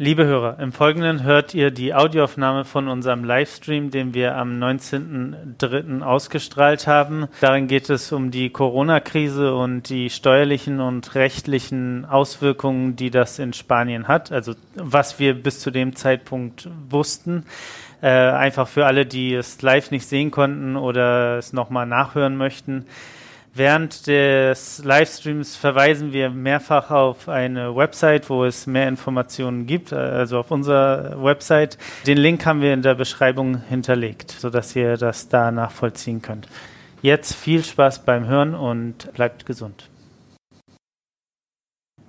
Liebe Hörer, im Folgenden hört ihr die Audioaufnahme von unserem Livestream, den wir am 19.03. ausgestrahlt haben. Darin geht es um die Corona-Krise und die steuerlichen und rechtlichen Auswirkungen, die das in Spanien hat. Also was wir bis zu dem Zeitpunkt wussten. Äh, einfach für alle, die es live nicht sehen konnten oder es nochmal nachhören möchten. Während des Livestreams verweisen wir mehrfach auf eine Website, wo es mehr Informationen gibt, also auf unserer Website. Den Link haben wir in der Beschreibung hinterlegt, sodass ihr das da nachvollziehen könnt. Jetzt viel Spaß beim Hören und bleibt gesund.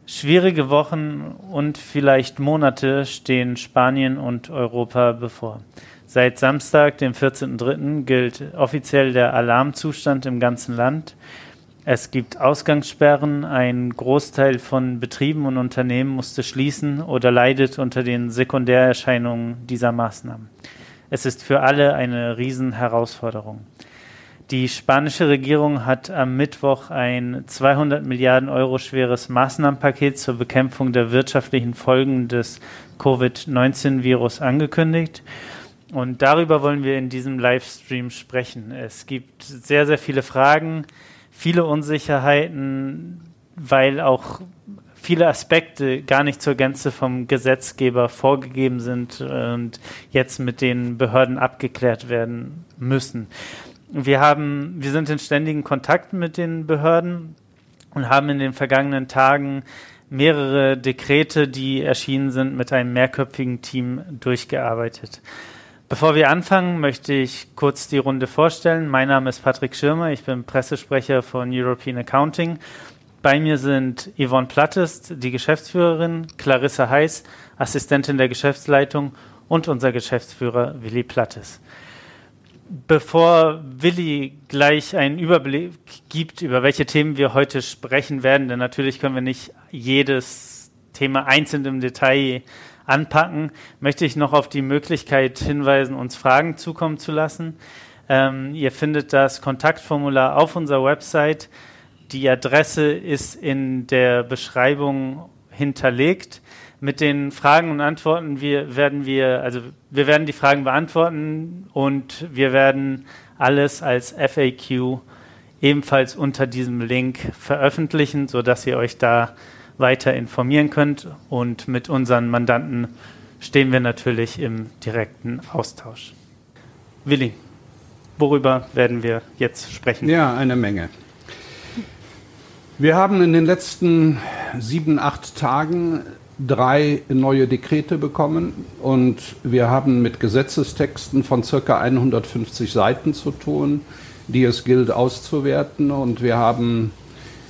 Schwierige Wochen und vielleicht Monate stehen Spanien und Europa bevor. Seit Samstag, dem 14.03., gilt offiziell der Alarmzustand im ganzen Land. Es gibt Ausgangssperren, ein Großteil von Betrieben und Unternehmen musste schließen oder leidet unter den Sekundärerscheinungen dieser Maßnahmen. Es ist für alle eine Riesenherausforderung. Die spanische Regierung hat am Mittwoch ein 200 Milliarden Euro schweres Maßnahmenpaket zur Bekämpfung der wirtschaftlichen Folgen des Covid-19-Virus angekündigt. Und darüber wollen wir in diesem Livestream sprechen. Es gibt sehr, sehr viele Fragen, viele Unsicherheiten, weil auch viele Aspekte gar nicht zur Gänze vom Gesetzgeber vorgegeben sind und jetzt mit den Behörden abgeklärt werden müssen. Wir haben, wir sind in ständigen Kontakt mit den Behörden und haben in den vergangenen Tagen mehrere Dekrete, die erschienen sind, mit einem mehrköpfigen Team durchgearbeitet. Bevor wir anfangen, möchte ich kurz die Runde vorstellen. Mein Name ist Patrick Schirmer, ich bin Pressesprecher von European Accounting. Bei mir sind Yvonne Plattest, die Geschäftsführerin, Clarissa Heiß, Assistentin der Geschäftsleitung und unser Geschäftsführer Willi Plattes. Bevor Willi gleich einen Überblick gibt, über welche Themen wir heute sprechen werden, denn natürlich können wir nicht jedes Thema einzeln im Detail anpacken, möchte ich noch auf die Möglichkeit hinweisen, uns Fragen zukommen zu lassen. Ähm, ihr findet das Kontaktformular auf unserer Website. Die Adresse ist in der Beschreibung hinterlegt. Mit den Fragen und Antworten wir, werden wir, also wir werden die Fragen beantworten und wir werden alles als FAQ ebenfalls unter diesem Link veröffentlichen, sodass ihr euch da weiter informieren könnt. Und mit unseren Mandanten stehen wir natürlich im direkten Austausch. Willi, worüber werden wir jetzt sprechen? Ja, eine Menge. Wir haben in den letzten sieben, acht Tagen drei neue Dekrete bekommen und wir haben mit Gesetzestexten von circa 150 Seiten zu tun, die es gilt auszuwerten und wir haben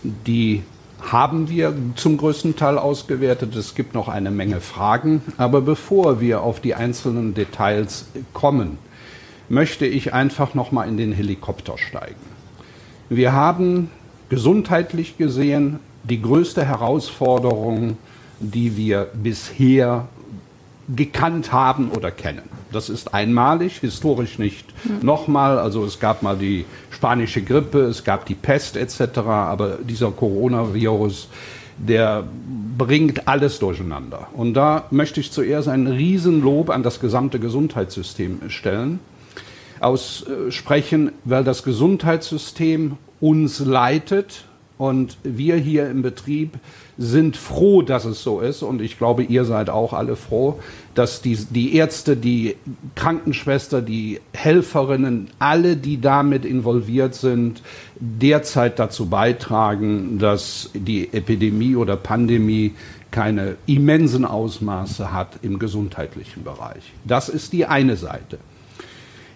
die haben wir zum größten Teil ausgewertet. Es gibt noch eine Menge Fragen. Aber bevor wir auf die einzelnen Details kommen, möchte ich einfach noch mal in den Helikopter steigen. Wir haben gesundheitlich gesehen die größte Herausforderung, die wir bisher gekannt haben oder kennen. Das ist einmalig, historisch nicht mhm. nochmal. Also es gab mal die spanische Grippe, es gab die Pest etc. Aber dieser Coronavirus, der bringt alles durcheinander. Und da möchte ich zuerst ein Riesenlob an das gesamte Gesundheitssystem stellen, aussprechen, weil das Gesundheitssystem uns leitet und wir hier im Betrieb sind froh, dass es so ist. Und ich glaube, ihr seid auch alle froh, dass die, die Ärzte, die Krankenschwester, die Helferinnen, alle, die damit involviert sind, derzeit dazu beitragen, dass die Epidemie oder Pandemie keine immensen Ausmaße hat im gesundheitlichen Bereich. Das ist die eine Seite.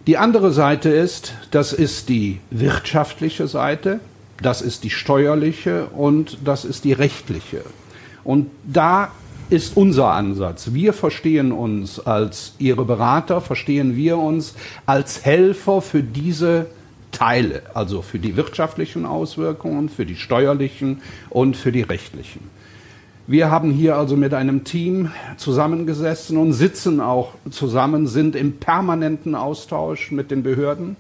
Die andere Seite ist, das ist die wirtschaftliche Seite. Das ist die steuerliche und das ist die rechtliche. Und da ist unser Ansatz. Wir verstehen uns als Ihre Berater, verstehen wir uns als Helfer für diese Teile, also für die wirtschaftlichen Auswirkungen, für die steuerlichen und für die rechtlichen. Wir haben hier also mit einem Team zusammengesessen und sitzen auch zusammen, sind im permanenten Austausch mit den Behörden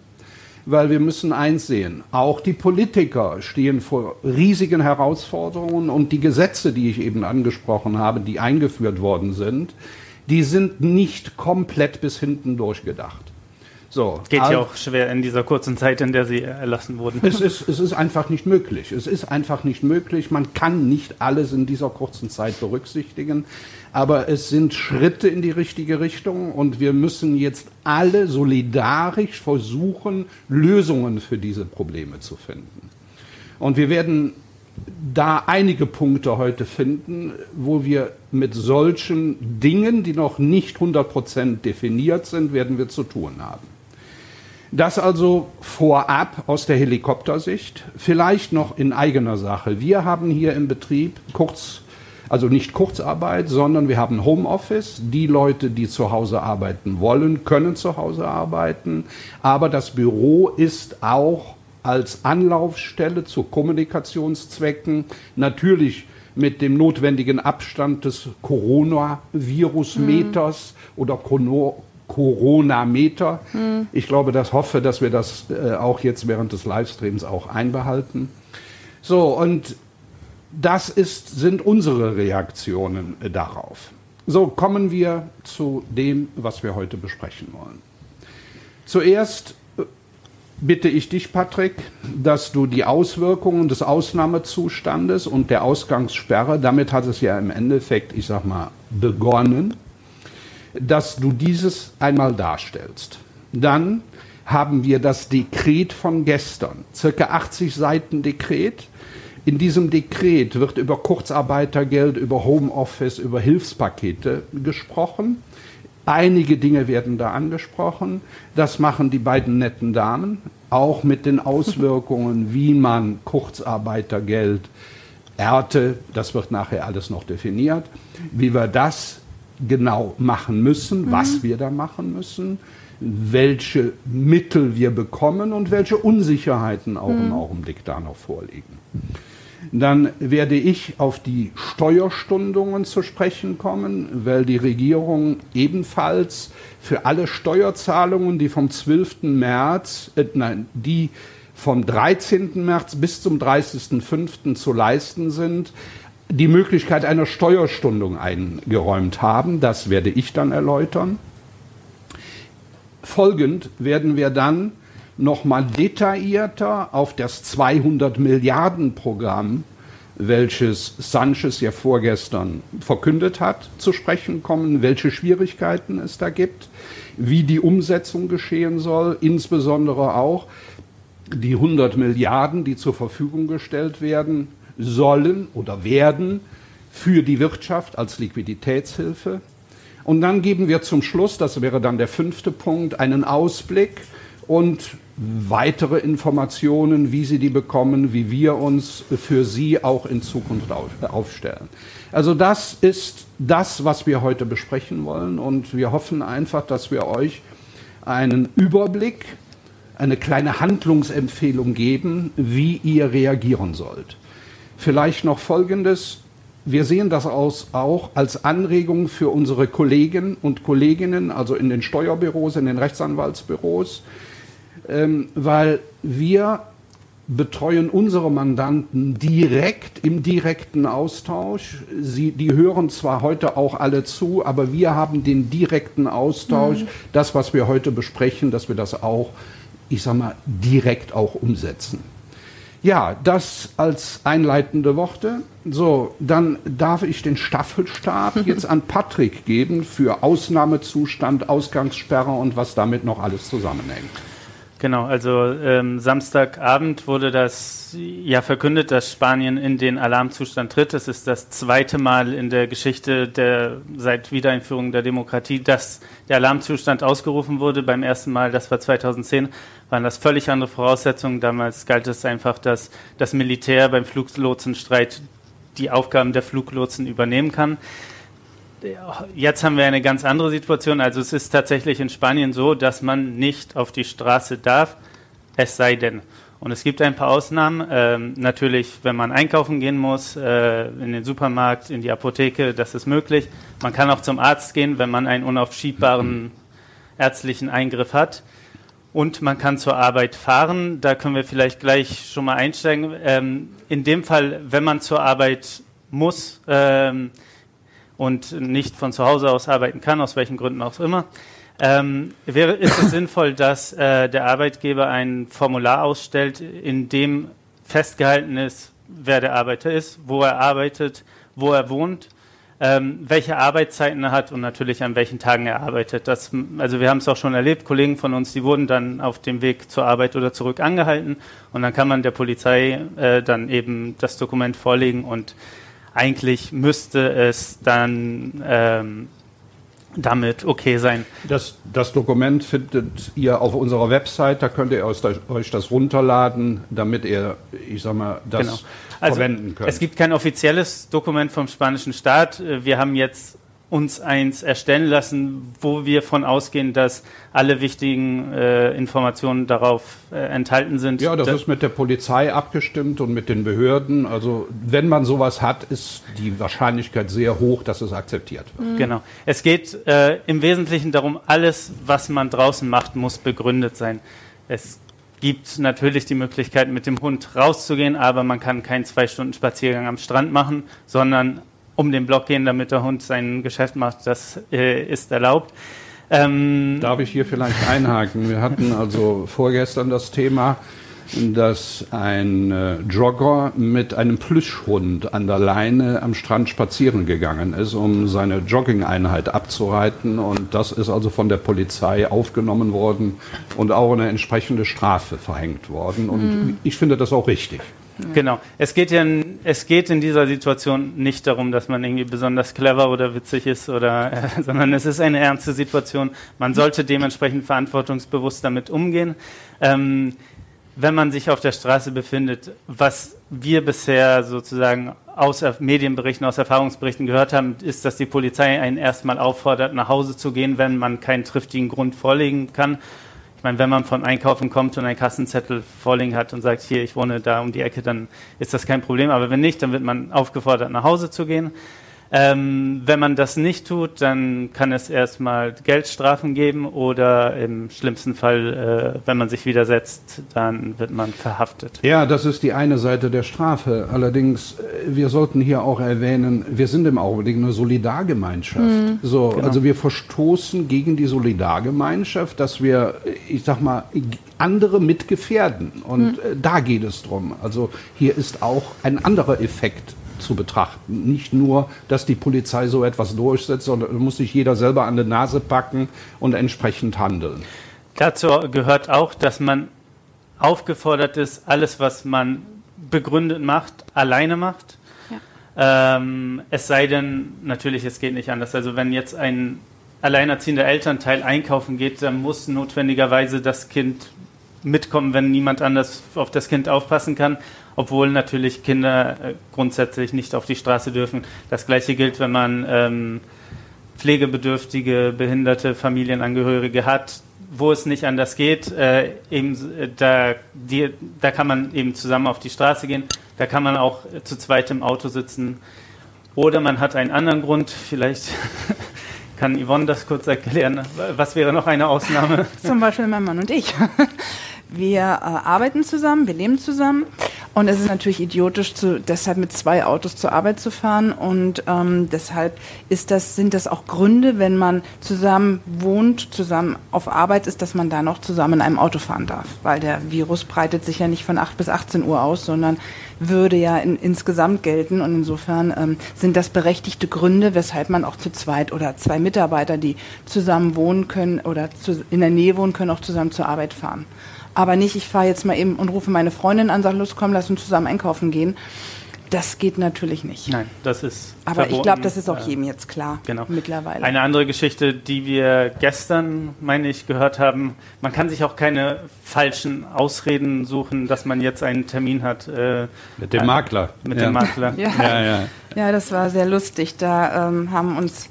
weil wir müssen eins sehen, auch die Politiker stehen vor riesigen Herausforderungen und die Gesetze, die ich eben angesprochen habe, die eingeführt worden sind, die sind nicht komplett bis hinten durchgedacht. So, Geht ja auch schwer in dieser kurzen Zeit, in der sie erlassen wurden. Es ist, es ist einfach nicht möglich. Es ist einfach nicht möglich. Man kann nicht alles in dieser kurzen Zeit berücksichtigen. Aber es sind Schritte in die richtige Richtung und wir müssen jetzt alle solidarisch versuchen, Lösungen für diese Probleme zu finden. Und wir werden da einige Punkte heute finden, wo wir mit solchen Dingen, die noch nicht 100% definiert sind, werden wir zu tun haben. Das also vorab aus der Helikoptersicht, vielleicht noch in eigener Sache. Wir haben hier im Betrieb kurz also nicht Kurzarbeit, sondern wir haben Homeoffice. Die Leute, die zu Hause arbeiten wollen, können zu Hause arbeiten. Aber das Büro ist auch als Anlaufstelle zu Kommunikationszwecken natürlich mit dem notwendigen Abstand des Coronavirus-Meters mhm. oder Corona-Meter. Mhm. Ich glaube, das hoffe, dass wir das äh, auch jetzt während des Livestreams auch einbehalten. So, und das ist, sind unsere Reaktionen äh, darauf. So kommen wir zu dem, was wir heute besprechen wollen. Zuerst äh, bitte ich dich, Patrick, dass du die Auswirkungen des Ausnahmezustandes und der Ausgangssperre, damit hat es ja im Endeffekt, ich sag mal, begonnen, dass du dieses einmal darstellst. Dann haben wir das Dekret von gestern, circa 80 Seiten Dekret, in diesem Dekret wird über Kurzarbeitergeld, über Homeoffice, über Hilfspakete gesprochen. Einige Dinge werden da angesprochen. Das machen die beiden netten Damen, auch mit den Auswirkungen, wie man Kurzarbeitergeld, Ernte, das wird nachher alles noch definiert, wie wir das genau machen müssen, mhm. was wir da machen müssen, welche Mittel wir bekommen und welche Unsicherheiten auch mhm. im Augenblick da noch vorliegen. Dann werde ich auf die Steuerstundungen zu sprechen kommen, weil die Regierung ebenfalls für alle Steuerzahlungen, die vom 12. März, äh, nein, die vom 13. März bis zum 30.05. zu leisten sind, die Möglichkeit einer Steuerstundung eingeräumt haben. Das werde ich dann erläutern. Folgend werden wir dann nochmal detaillierter auf das 200 Milliarden Programm, welches Sanchez ja vorgestern verkündet hat, zu sprechen kommen, welche Schwierigkeiten es da gibt, wie die Umsetzung geschehen soll, insbesondere auch die 100 Milliarden, die zur Verfügung gestellt werden sollen oder werden für die Wirtschaft als Liquiditätshilfe. Und dann geben wir zum Schluss, das wäre dann der fünfte Punkt, einen Ausblick und weitere Informationen, wie Sie die bekommen, wie wir uns für Sie auch in Zukunft aufstellen. Also das ist das, was wir heute besprechen wollen und wir hoffen einfach, dass wir euch einen Überblick, eine kleine Handlungsempfehlung geben, wie ihr reagieren sollt. Vielleicht noch Folgendes. Wir sehen das aus, auch als Anregung für unsere Kollegen und Kolleginnen, also in den Steuerbüros, in den Rechtsanwaltsbüros, ähm, weil wir betreuen unsere Mandanten direkt im direkten Austausch. Sie, die hören zwar heute auch alle zu, aber wir haben den direkten Austausch. Mhm. Das, was wir heute besprechen, dass wir das auch, ich sag mal, direkt auch umsetzen. Ja, das als einleitende Worte. So, dann darf ich den Staffelstab jetzt an Patrick geben für Ausnahmezustand, Ausgangssperre und was damit noch alles zusammenhängt. Genau, also ähm, Samstagabend wurde das ja verkündet, dass Spanien in den Alarmzustand tritt. Es ist das zweite Mal in der Geschichte der seit Wiedereinführung der Demokratie, dass der Alarmzustand ausgerufen wurde. Beim ersten Mal, das war 2010, waren das völlig andere Voraussetzungen. Damals galt es einfach, dass das Militär beim Fluglotsenstreit die Aufgaben der Fluglotsen übernehmen kann. Jetzt haben wir eine ganz andere Situation. Also es ist tatsächlich in Spanien so, dass man nicht auf die Straße darf, es sei denn. Und es gibt ein paar Ausnahmen. Ähm, natürlich, wenn man einkaufen gehen muss, äh, in den Supermarkt, in die Apotheke, das ist möglich. Man kann auch zum Arzt gehen, wenn man einen unaufschiebbaren ärztlichen Eingriff hat. und man kann zur Arbeit fahren. Da können wir vielleicht gleich schon mal einsteigen. Ähm, in dem Fall, wenn man zur Arbeit muss ähm, und nicht von zu Hause aus arbeiten kann, aus welchen Gründen auch immer, ähm, wäre, ist es sinnvoll, dass äh, der Arbeitgeber ein Formular ausstellt, in dem festgehalten ist, wer der Arbeiter ist, wo er arbeitet, wo er wohnt ähm, welche Arbeitszeiten er hat und natürlich an welchen Tagen er arbeitet. Das, also wir haben es auch schon erlebt, Kollegen von uns, die wurden dann auf dem Weg zur Arbeit oder zurück angehalten und dann kann man der Polizei äh, dann eben das Dokument vorlegen und eigentlich müsste es dann ähm, damit okay sein. Das, das, Dokument findet ihr auf unserer Website, da könnt ihr euch das runterladen, damit ihr, ich sag mal, das genau. also verwenden könnt. Es gibt kein offizielles Dokument vom spanischen Staat. Wir haben jetzt uns eins erstellen lassen, wo wir von ausgehen, dass alle wichtigen äh, Informationen darauf äh, enthalten sind. Ja, das, das ist mit der Polizei abgestimmt und mit den Behörden. Also wenn man sowas hat, ist die Wahrscheinlichkeit sehr hoch, dass es akzeptiert wird. Mhm. Genau. Es geht äh, im Wesentlichen darum, alles, was man draußen macht, muss begründet sein. Es gibt natürlich die Möglichkeit, mit dem Hund rauszugehen, aber man kann keinen zwei Stunden Spaziergang am Strand machen, sondern um den Block gehen, damit der Hund sein Geschäft macht. Das äh, ist erlaubt. Ähm Darf ich hier vielleicht einhaken? Wir hatten also vorgestern das Thema, dass ein äh, Jogger mit einem Plüschhund an der Leine am Strand spazieren gegangen ist, um seine Jogging-Einheit abzureiten. Und das ist also von der Polizei aufgenommen worden und auch eine entsprechende Strafe verhängt worden. Und mhm. ich finde das auch richtig. Genau. Es geht ja, es geht in dieser Situation nicht darum, dass man irgendwie besonders clever oder witzig ist oder, äh, sondern es ist eine ernste Situation. Man sollte dementsprechend verantwortungsbewusst damit umgehen. Ähm, wenn man sich auf der Straße befindet, was wir bisher sozusagen aus Medienberichten, aus Erfahrungsberichten gehört haben, ist, dass die Polizei einen erstmal auffordert, nach Hause zu gehen, wenn man keinen triftigen Grund vorlegen kann. Ich meine, wenn man von Einkaufen kommt und einen Kassenzettel vorliegen hat und sagt, hier, ich wohne da um die Ecke, dann ist das kein Problem. Aber wenn nicht, dann wird man aufgefordert, nach Hause zu gehen. Ähm, wenn man das nicht tut, dann kann es erstmal Geldstrafen geben oder im schlimmsten Fall, äh, wenn man sich widersetzt, dann wird man verhaftet. Ja, das ist die eine Seite der Strafe. Allerdings, äh, wir sollten hier auch erwähnen, wir sind im Augenblick eine Solidargemeinschaft. Mhm. So, genau. Also wir verstoßen gegen die Solidargemeinschaft, dass wir, ich sag mal, andere mitgefährden. Und mhm. da geht es drum. Also hier ist auch ein anderer Effekt zu betrachten. Nicht nur, dass die Polizei so etwas durchsetzt, sondern muss sich jeder selber an die Nase packen und entsprechend handeln. Dazu gehört auch, dass man aufgefordert ist, alles, was man begründet macht, alleine macht. Ja. Ähm, es sei denn, natürlich, es geht nicht anders. Also wenn jetzt ein alleinerziehender Elternteil einkaufen geht, dann muss notwendigerweise das Kind mitkommen, wenn niemand anders auf das Kind aufpassen kann obwohl natürlich Kinder äh, grundsätzlich nicht auf die Straße dürfen. Das gleiche gilt, wenn man ähm, pflegebedürftige, behinderte Familienangehörige hat, wo es nicht anders geht. Äh, eben, äh, da, die, da kann man eben zusammen auf die Straße gehen, da kann man auch zu zweit im Auto sitzen. Oder man hat einen anderen Grund, vielleicht kann Yvonne das kurz erklären. Was wäre noch eine Ausnahme? Zum Beispiel mein Mann und ich. Wir äh, arbeiten zusammen, wir leben zusammen. Und es ist natürlich idiotisch, zu, deshalb mit zwei Autos zur Arbeit zu fahren. Und ähm, deshalb ist das, sind das auch Gründe, wenn man zusammen wohnt, zusammen auf Arbeit ist, dass man da noch zusammen in einem Auto fahren darf, weil der Virus breitet sich ja nicht von 8 bis 18 Uhr aus, sondern würde ja in, insgesamt gelten. Und insofern ähm, sind das berechtigte Gründe, weshalb man auch zu zweit oder zwei Mitarbeiter, die zusammen wohnen können oder zu, in der Nähe wohnen können, auch zusammen zur Arbeit fahren aber nicht, ich fahre jetzt mal eben und rufe meine Freundin an, sage, los, komm, lass uns zusammen einkaufen gehen. Das geht natürlich nicht. Nein, das ist. Aber verboten. ich glaube, das ist auch äh, jedem jetzt klar. Genau. Mittlerweile. Eine andere Geschichte, die wir gestern, meine ich, gehört haben: Man kann sich auch keine falschen Ausreden suchen, dass man jetzt einen Termin hat. Äh, mit dem Makler. Mit ja. dem Makler. Ja. Ja, ja. ja, das war sehr lustig. Da ähm, haben uns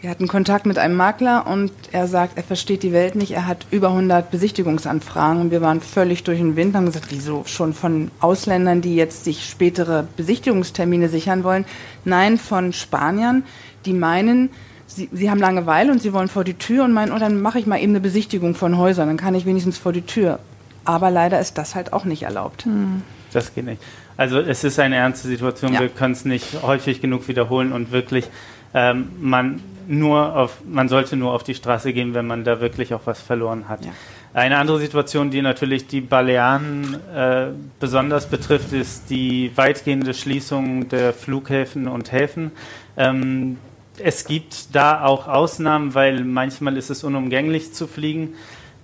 wir hatten Kontakt mit einem Makler und er sagt, er versteht die Welt nicht. Er hat über 100 Besichtigungsanfragen und wir waren völlig durch den Wind und haben gesagt, wieso schon von Ausländern, die jetzt sich spätere Besichtigungstermine sichern wollen? Nein, von Spaniern, die meinen, Sie, Sie haben Langeweile und Sie wollen vor die Tür und meinen, oh, dann mache ich mal eben eine Besichtigung von Häusern, dann kann ich wenigstens vor die Tür. Aber leider ist das halt auch nicht erlaubt. Hm. Das geht nicht. Also es ist eine ernste Situation, ja. wir können es nicht häufig genug wiederholen und wirklich, ähm, man, nur auf, man sollte nur auf die Straße gehen, wenn man da wirklich auch was verloren hat. Ja. Eine andere Situation, die natürlich die Balearen äh, besonders betrifft, ist die weitgehende Schließung der Flughäfen und Häfen. Ähm, es gibt da auch Ausnahmen, weil manchmal ist es unumgänglich zu fliegen.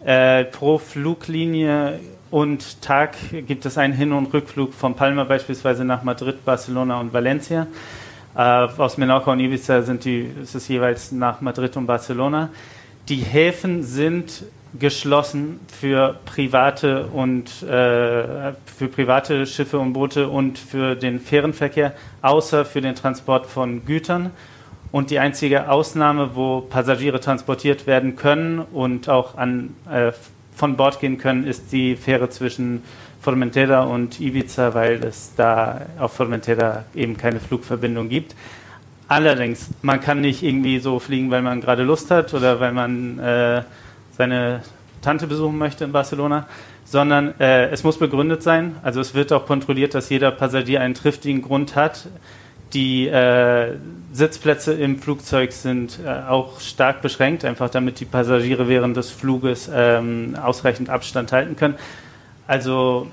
Äh, pro Fluglinie und Tag gibt es einen Hin- und Rückflug von Palma beispielsweise nach Madrid, Barcelona und Valencia. Äh, aus Menorca und Ibiza sind die, ist es jeweils nach Madrid und Barcelona. Die Häfen sind geschlossen für private und äh, für private Schiffe und Boote und für den Fährenverkehr, außer für den Transport von Gütern. Und die einzige Ausnahme, wo Passagiere transportiert werden können und auch an, äh, von Bord gehen können, ist die Fähre zwischen Formentera und Ibiza, weil es da auf Formentera eben keine Flugverbindung gibt. Allerdings, man kann nicht irgendwie so fliegen, weil man gerade Lust hat oder weil man äh, seine Tante besuchen möchte in Barcelona, sondern äh, es muss begründet sein. Also es wird auch kontrolliert, dass jeder Passagier einen triftigen Grund hat. Die äh, Sitzplätze im Flugzeug sind äh, auch stark beschränkt, einfach damit die Passagiere während des Fluges ähm, ausreichend Abstand halten können. Also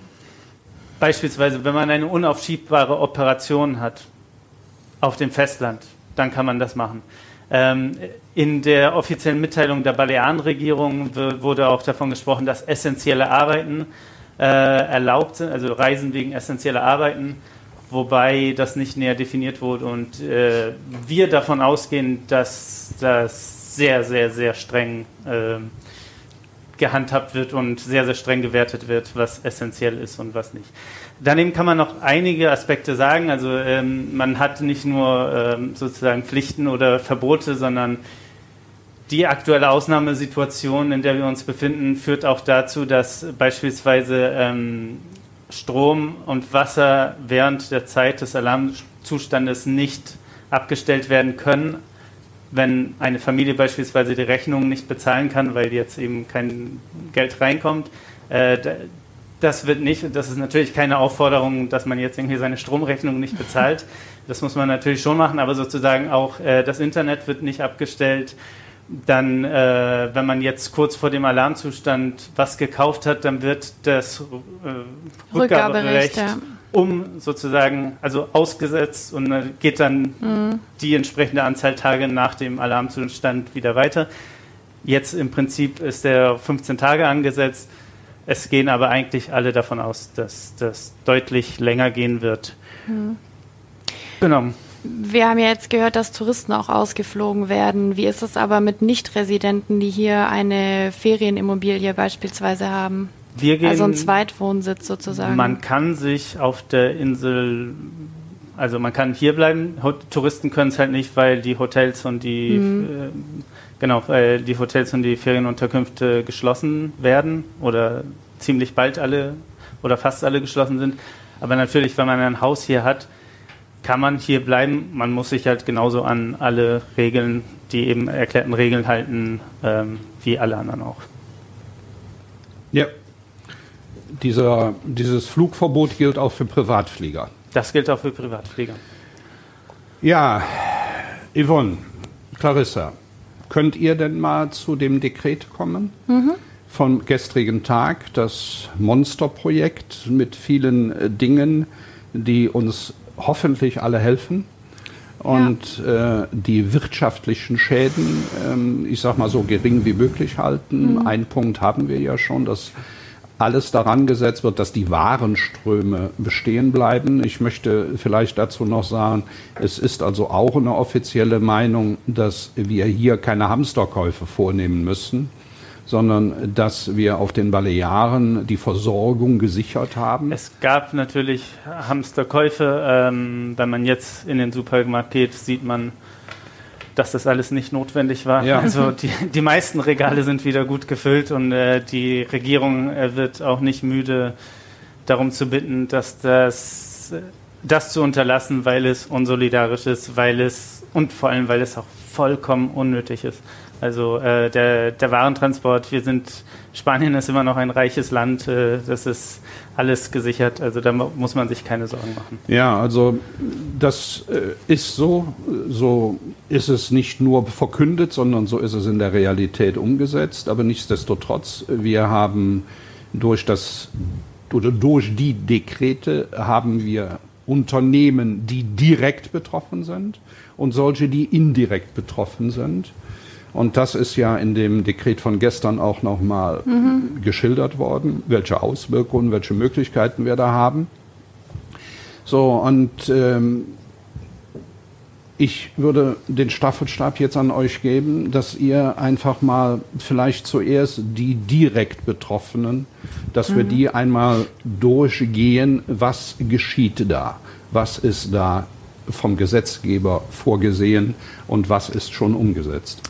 beispielsweise, wenn man eine unaufschiebbare Operation hat auf dem Festland, dann kann man das machen. Ähm, in der offiziellen Mitteilung der Balearenregierung wurde auch davon gesprochen, dass essentielle Arbeiten äh, erlaubt sind, also Reisen wegen essentieller Arbeiten, wobei das nicht näher definiert wurde und äh, wir davon ausgehen, dass das sehr, sehr, sehr streng äh, gehandhabt wird und sehr, sehr streng gewertet wird, was essentiell ist und was nicht. Daneben kann man noch einige Aspekte sagen. Also ähm, man hat nicht nur ähm, sozusagen Pflichten oder Verbote, sondern die aktuelle Ausnahmesituation, in der wir uns befinden, führt auch dazu, dass beispielsweise ähm, Strom und Wasser während der Zeit des Alarmzustandes nicht abgestellt werden können. Wenn eine Familie beispielsweise die Rechnung nicht bezahlen kann, weil jetzt eben kein Geld reinkommt, äh, das wird nicht, das ist natürlich keine Aufforderung, dass man jetzt irgendwie seine Stromrechnung nicht bezahlt. Das muss man natürlich schon machen, aber sozusagen auch äh, das Internet wird nicht abgestellt. Dann, äh, wenn man jetzt kurz vor dem Alarmzustand was gekauft hat, dann wird das äh, Rückgaberecht ja. Um sozusagen, also ausgesetzt und geht dann mhm. die entsprechende Anzahl Tage nach dem Alarmzustand wieder weiter. Jetzt im Prinzip ist der 15 Tage angesetzt es gehen aber eigentlich alle davon aus, dass das deutlich länger gehen wird. Hm. Genau. Wir haben ja jetzt gehört, dass Touristen auch ausgeflogen werden. Wie ist es aber mit Nichtresidenten, die hier eine Ferienimmobilie beispielsweise haben? Wir gehen, also ein Zweitwohnsitz sozusagen. Man kann sich auf der Insel, also man kann hier bleiben. Touristen können es halt nicht, weil die Hotels und die mhm. äh, Genau, weil die Hotels und die Ferienunterkünfte geschlossen werden oder ziemlich bald alle oder fast alle geschlossen sind. Aber natürlich, wenn man ein Haus hier hat, kann man hier bleiben. Man muss sich halt genauso an alle Regeln, die eben erklärten Regeln halten, ähm, wie alle anderen auch. Ja. Dieser, dieses Flugverbot gilt auch für Privatflieger. Das gilt auch für Privatflieger. Ja, Yvonne, Clarissa, Könnt ihr denn mal zu dem Dekret kommen? Mhm. Vom gestrigen Tag, das Monsterprojekt mit vielen äh, Dingen, die uns hoffentlich alle helfen und ja. äh, die wirtschaftlichen Schäden, ähm, ich sag mal so gering wie möglich halten. Mhm. Ein Punkt haben wir ja schon, dass alles daran gesetzt wird, dass die Warenströme bestehen bleiben. Ich möchte vielleicht dazu noch sagen, es ist also auch eine offizielle Meinung, dass wir hier keine Hamsterkäufe vornehmen müssen sondern dass wir auf den Balearen die Versorgung gesichert haben. Es gab natürlich Hamsterkäufe. Ähm, wenn man jetzt in den Supermarkt geht, sieht man dass das alles nicht notwendig war. Ja. Also die, die meisten Regale sind wieder gut gefüllt und äh, die Regierung äh, wird auch nicht müde, darum zu bitten, dass das, das zu unterlassen, weil es unsolidarisch ist, weil es und vor allem, weil es auch vollkommen unnötig ist. Also äh, der, der Warentransport, wir sind, Spanien ist immer noch ein reiches Land, äh, das ist alles gesichert, also da muss man sich keine Sorgen machen. Ja, also das äh, ist so, so ist es nicht nur verkündet, sondern so ist es in der Realität umgesetzt, aber nichtsdestotrotz, wir haben durch das oder durch die Dekrete haben wir Unternehmen, die direkt betroffen sind und solche, die indirekt betroffen sind. Und das ist ja in dem Dekret von gestern auch nochmal mhm. geschildert worden, welche Auswirkungen, welche Möglichkeiten wir da haben. So, und ähm, ich würde den Staffelstab jetzt an euch geben, dass ihr einfach mal vielleicht zuerst die direkt Betroffenen, dass mhm. wir die einmal durchgehen, was geschieht da, was ist da vom Gesetzgeber vorgesehen und was ist schon umgesetzt.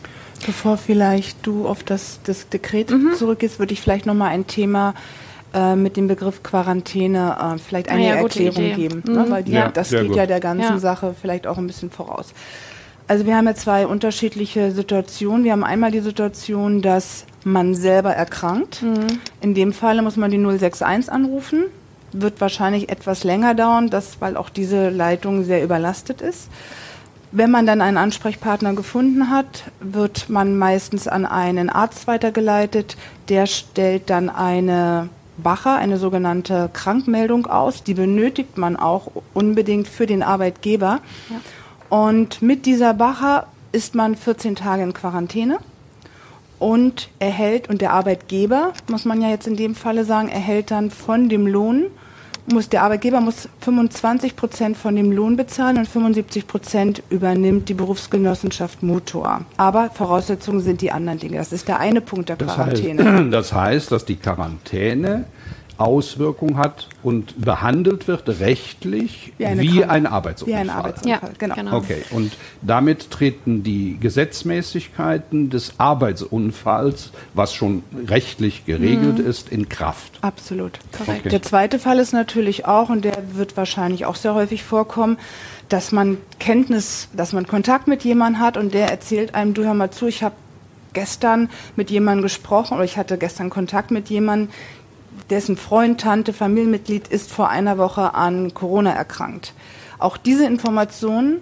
Bevor vielleicht du auf das, das Dekret mhm. zurückgehst, würde ich vielleicht noch mal ein Thema äh, mit dem Begriff Quarantäne äh, vielleicht eine ah ja, Erklärung geben, mhm. ne? weil die, ja, das geht gut. ja der ganzen ja. Sache vielleicht auch ein bisschen voraus. Also wir haben ja zwei unterschiedliche Situationen. Wir haben einmal die Situation, dass man selber erkrankt. Mhm. In dem Falle muss man die 061 anrufen. Wird wahrscheinlich etwas länger dauern, das, weil auch diese Leitung sehr überlastet ist. Wenn man dann einen Ansprechpartner gefunden hat, wird man meistens an einen Arzt weitergeleitet. Der stellt dann eine Bacher, eine sogenannte Krankmeldung aus. Die benötigt man auch unbedingt für den Arbeitgeber. Ja. Und mit dieser Bacher ist man 14 Tage in Quarantäne und erhält, und der Arbeitgeber, muss man ja jetzt in dem Falle sagen, erhält dann von dem Lohn muss der Arbeitgeber muss 25 Prozent von dem Lohn bezahlen und 75 Prozent übernimmt die Berufsgenossenschaft Motor. Aber Voraussetzungen sind die anderen Dinge. Das ist der eine Punkt der Quarantäne. Das heißt, das heißt dass die Quarantäne Auswirkung hat und behandelt wird rechtlich wie, wie ein Arbeitsunfall. Wie ein Arbeitsunfall, ja, genau. genau. Okay, und damit treten die Gesetzmäßigkeiten des Arbeitsunfalls, was schon rechtlich geregelt mhm. ist, in Kraft. Absolut, korrekt. Okay. Der zweite Fall ist natürlich auch, und der wird wahrscheinlich auch sehr häufig vorkommen, dass man Kenntnis, dass man Kontakt mit jemandem hat und der erzählt einem, du hör mal zu, ich habe gestern mit jemandem gesprochen oder ich hatte gestern Kontakt mit jemandem, dessen Freund, Tante, Familienmitglied ist vor einer Woche an Corona erkrankt. Auch diese Informationen,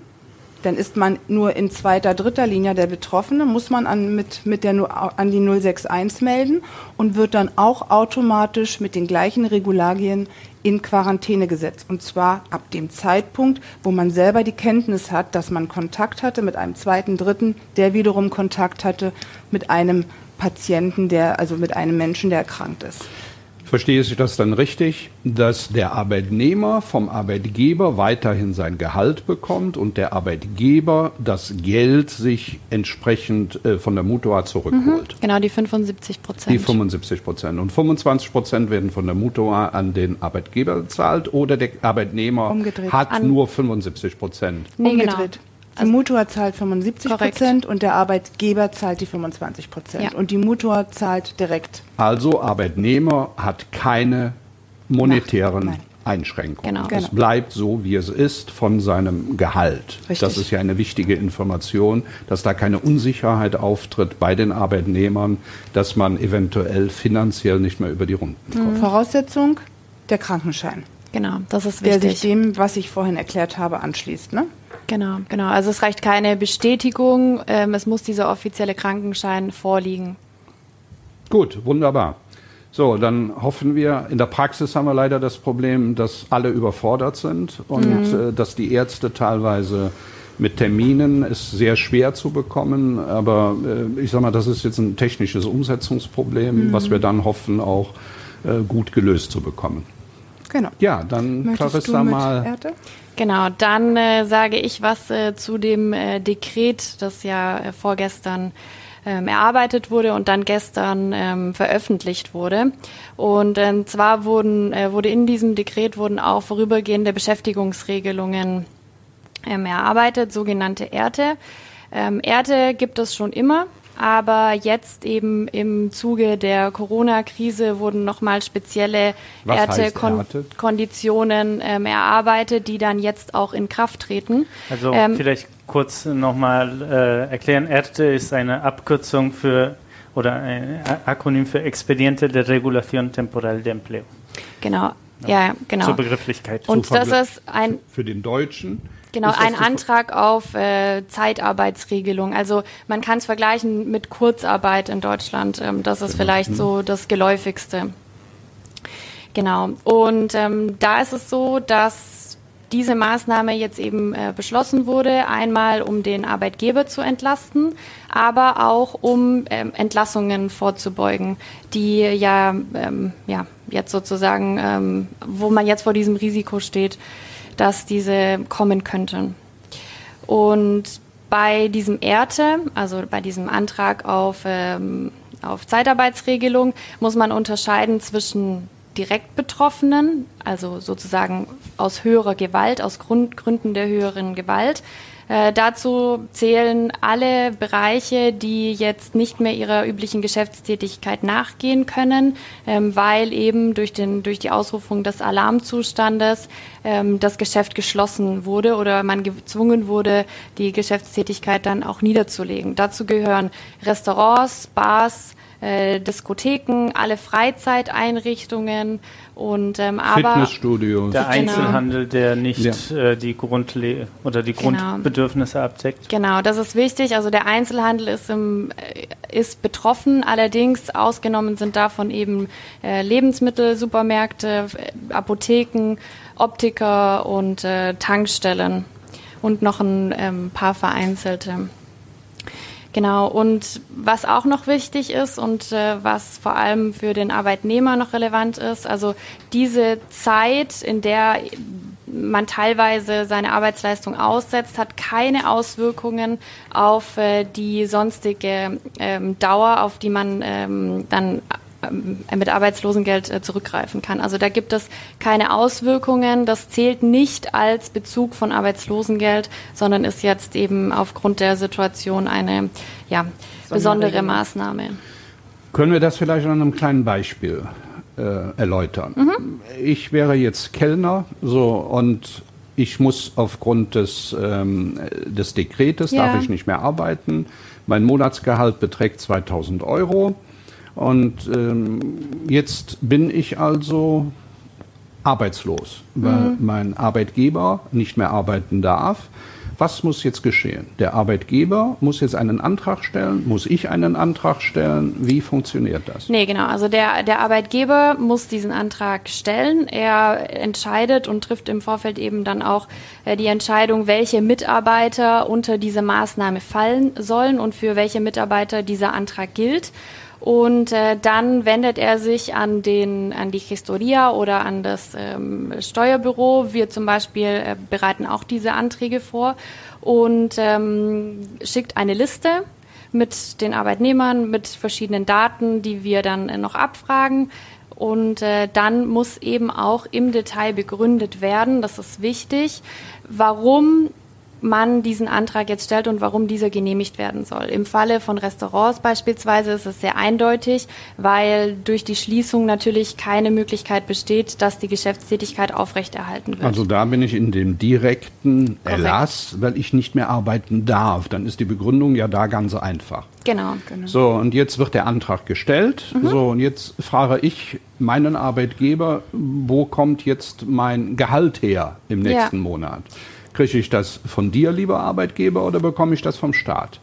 dann ist man nur in zweiter, dritter Linie der Betroffene, muss man an, mit, mit der, an die 061 melden und wird dann auch automatisch mit den gleichen Regularien in Quarantäne gesetzt. Und zwar ab dem Zeitpunkt, wo man selber die Kenntnis hat, dass man Kontakt hatte mit einem zweiten, dritten, der wiederum Kontakt hatte mit einem Patienten, der, also mit einem Menschen, der erkrankt ist. Verstehe ich das dann richtig, dass der Arbeitnehmer vom Arbeitgeber weiterhin sein Gehalt bekommt und der Arbeitgeber das Geld sich entsprechend äh, von der Mutua zurückholt? Mhm, genau, die 75 Prozent. Die 75 Prozent. Und 25 Prozent werden von der Mutua an den Arbeitgeber bezahlt oder der Arbeitnehmer Umgedreht. hat an nur 75 Prozent? Nee, genau. Umgedreht. Genau. Die also Mutua zahlt 75 Prozent und der Arbeitgeber zahlt die 25 Prozent. Ja. Und die Mutua zahlt direkt. Also Arbeitnehmer hat keine monetären Nein. Einschränkungen. Genau. Es genau. bleibt so, wie es ist, von seinem Gehalt. Richtig. Das ist ja eine wichtige Information, dass da keine Unsicherheit auftritt bei den Arbeitnehmern, dass man eventuell finanziell nicht mehr über die Runden kommt. Mhm. Voraussetzung, der Krankenschein. Genau, das ist wichtig. Der sich dem, was ich vorhin erklärt habe, anschließt. Ne? Genau, genau. Also es reicht keine Bestätigung, ähm, es muss dieser offizielle Krankenschein vorliegen. Gut, wunderbar. So, dann hoffen wir, in der Praxis haben wir leider das Problem, dass alle überfordert sind und mhm. äh, dass die Ärzte teilweise mit Terminen ist sehr schwer zu bekommen, aber äh, ich sage mal, das ist jetzt ein technisches Umsetzungsproblem, mhm. was wir dann hoffen, auch äh, gut gelöst zu bekommen. Genau. Ja, dann Möchtest Clarissa mal. Erte? Genau, dann äh, sage ich was äh, zu dem äh, Dekret, das ja äh, vorgestern ähm, erarbeitet wurde und dann gestern ähm, veröffentlicht wurde. Und äh, zwar wurden, äh, wurde in diesem Dekret wurden auch vorübergehende Beschäftigungsregelungen ähm, erarbeitet, sogenannte Erte. Ähm, Erte gibt es schon immer. Aber jetzt eben im Zuge der Corona-Krise wurden nochmal spezielle Erntekonditionen ähm, erarbeitet, die dann jetzt auch in Kraft treten. Also ähm, vielleicht kurz nochmal äh, erklären. ERTE ist eine Abkürzung für oder ein Akronym für Expediente de Regulación Temporal de Empleo. Genau, ja, genau. Zur Begrifflichkeit. Und das ist ein für den Deutschen. Genau, ein Antrag auf äh, Zeitarbeitsregelung. Also man kann es vergleichen mit Kurzarbeit in Deutschland. Ähm, das ist vielleicht so das geläufigste. Genau. Und ähm, da ist es so, dass diese Maßnahme jetzt eben äh, beschlossen wurde, einmal um den Arbeitgeber zu entlasten, aber auch um ähm, Entlassungen vorzubeugen, die ja, ähm, ja jetzt sozusagen, ähm, wo man jetzt vor diesem Risiko steht, dass diese kommen könnten. Und bei diesem ERTE, also bei diesem Antrag auf, ähm, auf Zeitarbeitsregelung, muss man unterscheiden zwischen direkt Betroffenen, also sozusagen aus höherer Gewalt, aus Grund, Gründen der höheren Gewalt. Äh, dazu zählen alle Bereiche, die jetzt nicht mehr ihrer üblichen Geschäftstätigkeit nachgehen können, ähm, weil eben durch, den, durch die Ausrufung des Alarmzustandes ähm, das Geschäft geschlossen wurde oder man gezwungen wurde, die Geschäftstätigkeit dann auch niederzulegen. Dazu gehören Restaurants, Bars, äh, Diskotheken, alle Freizeiteinrichtungen und ähm, aber Fitnessstudios. Der genau. Einzelhandel, der nicht ja. äh, die Grundle oder die genau. Grundbedürfnisse abdeckt. Genau, das ist wichtig. Also der Einzelhandel ist im, äh, ist betroffen. Allerdings ausgenommen sind davon eben äh, Lebensmittel, Supermärkte, äh, Apotheken, Optiker und äh, Tankstellen und noch ein ähm, paar vereinzelte. Genau, und was auch noch wichtig ist und äh, was vor allem für den Arbeitnehmer noch relevant ist, also diese Zeit, in der man teilweise seine Arbeitsleistung aussetzt, hat keine Auswirkungen auf äh, die sonstige ähm, Dauer, auf die man ähm, dann mit Arbeitslosengeld äh, zurückgreifen kann. Also da gibt es keine Auswirkungen. Das zählt nicht als Bezug von Arbeitslosengeld, sondern ist jetzt eben aufgrund der Situation eine ja, besondere Maßnahme. Können wir das vielleicht an einem kleinen Beispiel äh, erläutern? Mhm. Ich wäre jetzt Kellner so und ich muss aufgrund des, ähm, des Dekretes, ja. darf ich nicht mehr arbeiten. Mein Monatsgehalt beträgt 2000 Euro. Und ähm, jetzt bin ich also arbeitslos, weil mhm. mein Arbeitgeber nicht mehr arbeiten darf. Was muss jetzt geschehen? Der Arbeitgeber muss jetzt einen Antrag stellen, muss ich einen Antrag stellen? Wie funktioniert das? Nee, genau. Also der, der Arbeitgeber muss diesen Antrag stellen. Er entscheidet und trifft im Vorfeld eben dann auch äh, die Entscheidung, welche Mitarbeiter unter diese Maßnahme fallen sollen und für welche Mitarbeiter dieser Antrag gilt. Und äh, dann wendet er sich an, den, an die Historia oder an das ähm, Steuerbüro. Wir zum Beispiel äh, bereiten auch diese Anträge vor und ähm, schickt eine Liste mit den Arbeitnehmern, mit verschiedenen Daten, die wir dann äh, noch abfragen. Und äh, dann muss eben auch im Detail begründet werden, das ist wichtig, warum man diesen Antrag jetzt stellt und warum dieser genehmigt werden soll. Im Falle von Restaurants beispielsweise ist es sehr eindeutig, weil durch die Schließung natürlich keine Möglichkeit besteht, dass die Geschäftstätigkeit aufrechterhalten wird. Also da bin ich in dem direkten Korrekt. Erlass, weil ich nicht mehr arbeiten darf. Dann ist die Begründung ja da ganz einfach. Genau. genau. So, und jetzt wird der Antrag gestellt. Mhm. So, und jetzt frage ich meinen Arbeitgeber, wo kommt jetzt mein Gehalt her im nächsten ja. Monat? Kriege ich das von dir, lieber Arbeitgeber, oder bekomme ich das vom Staat?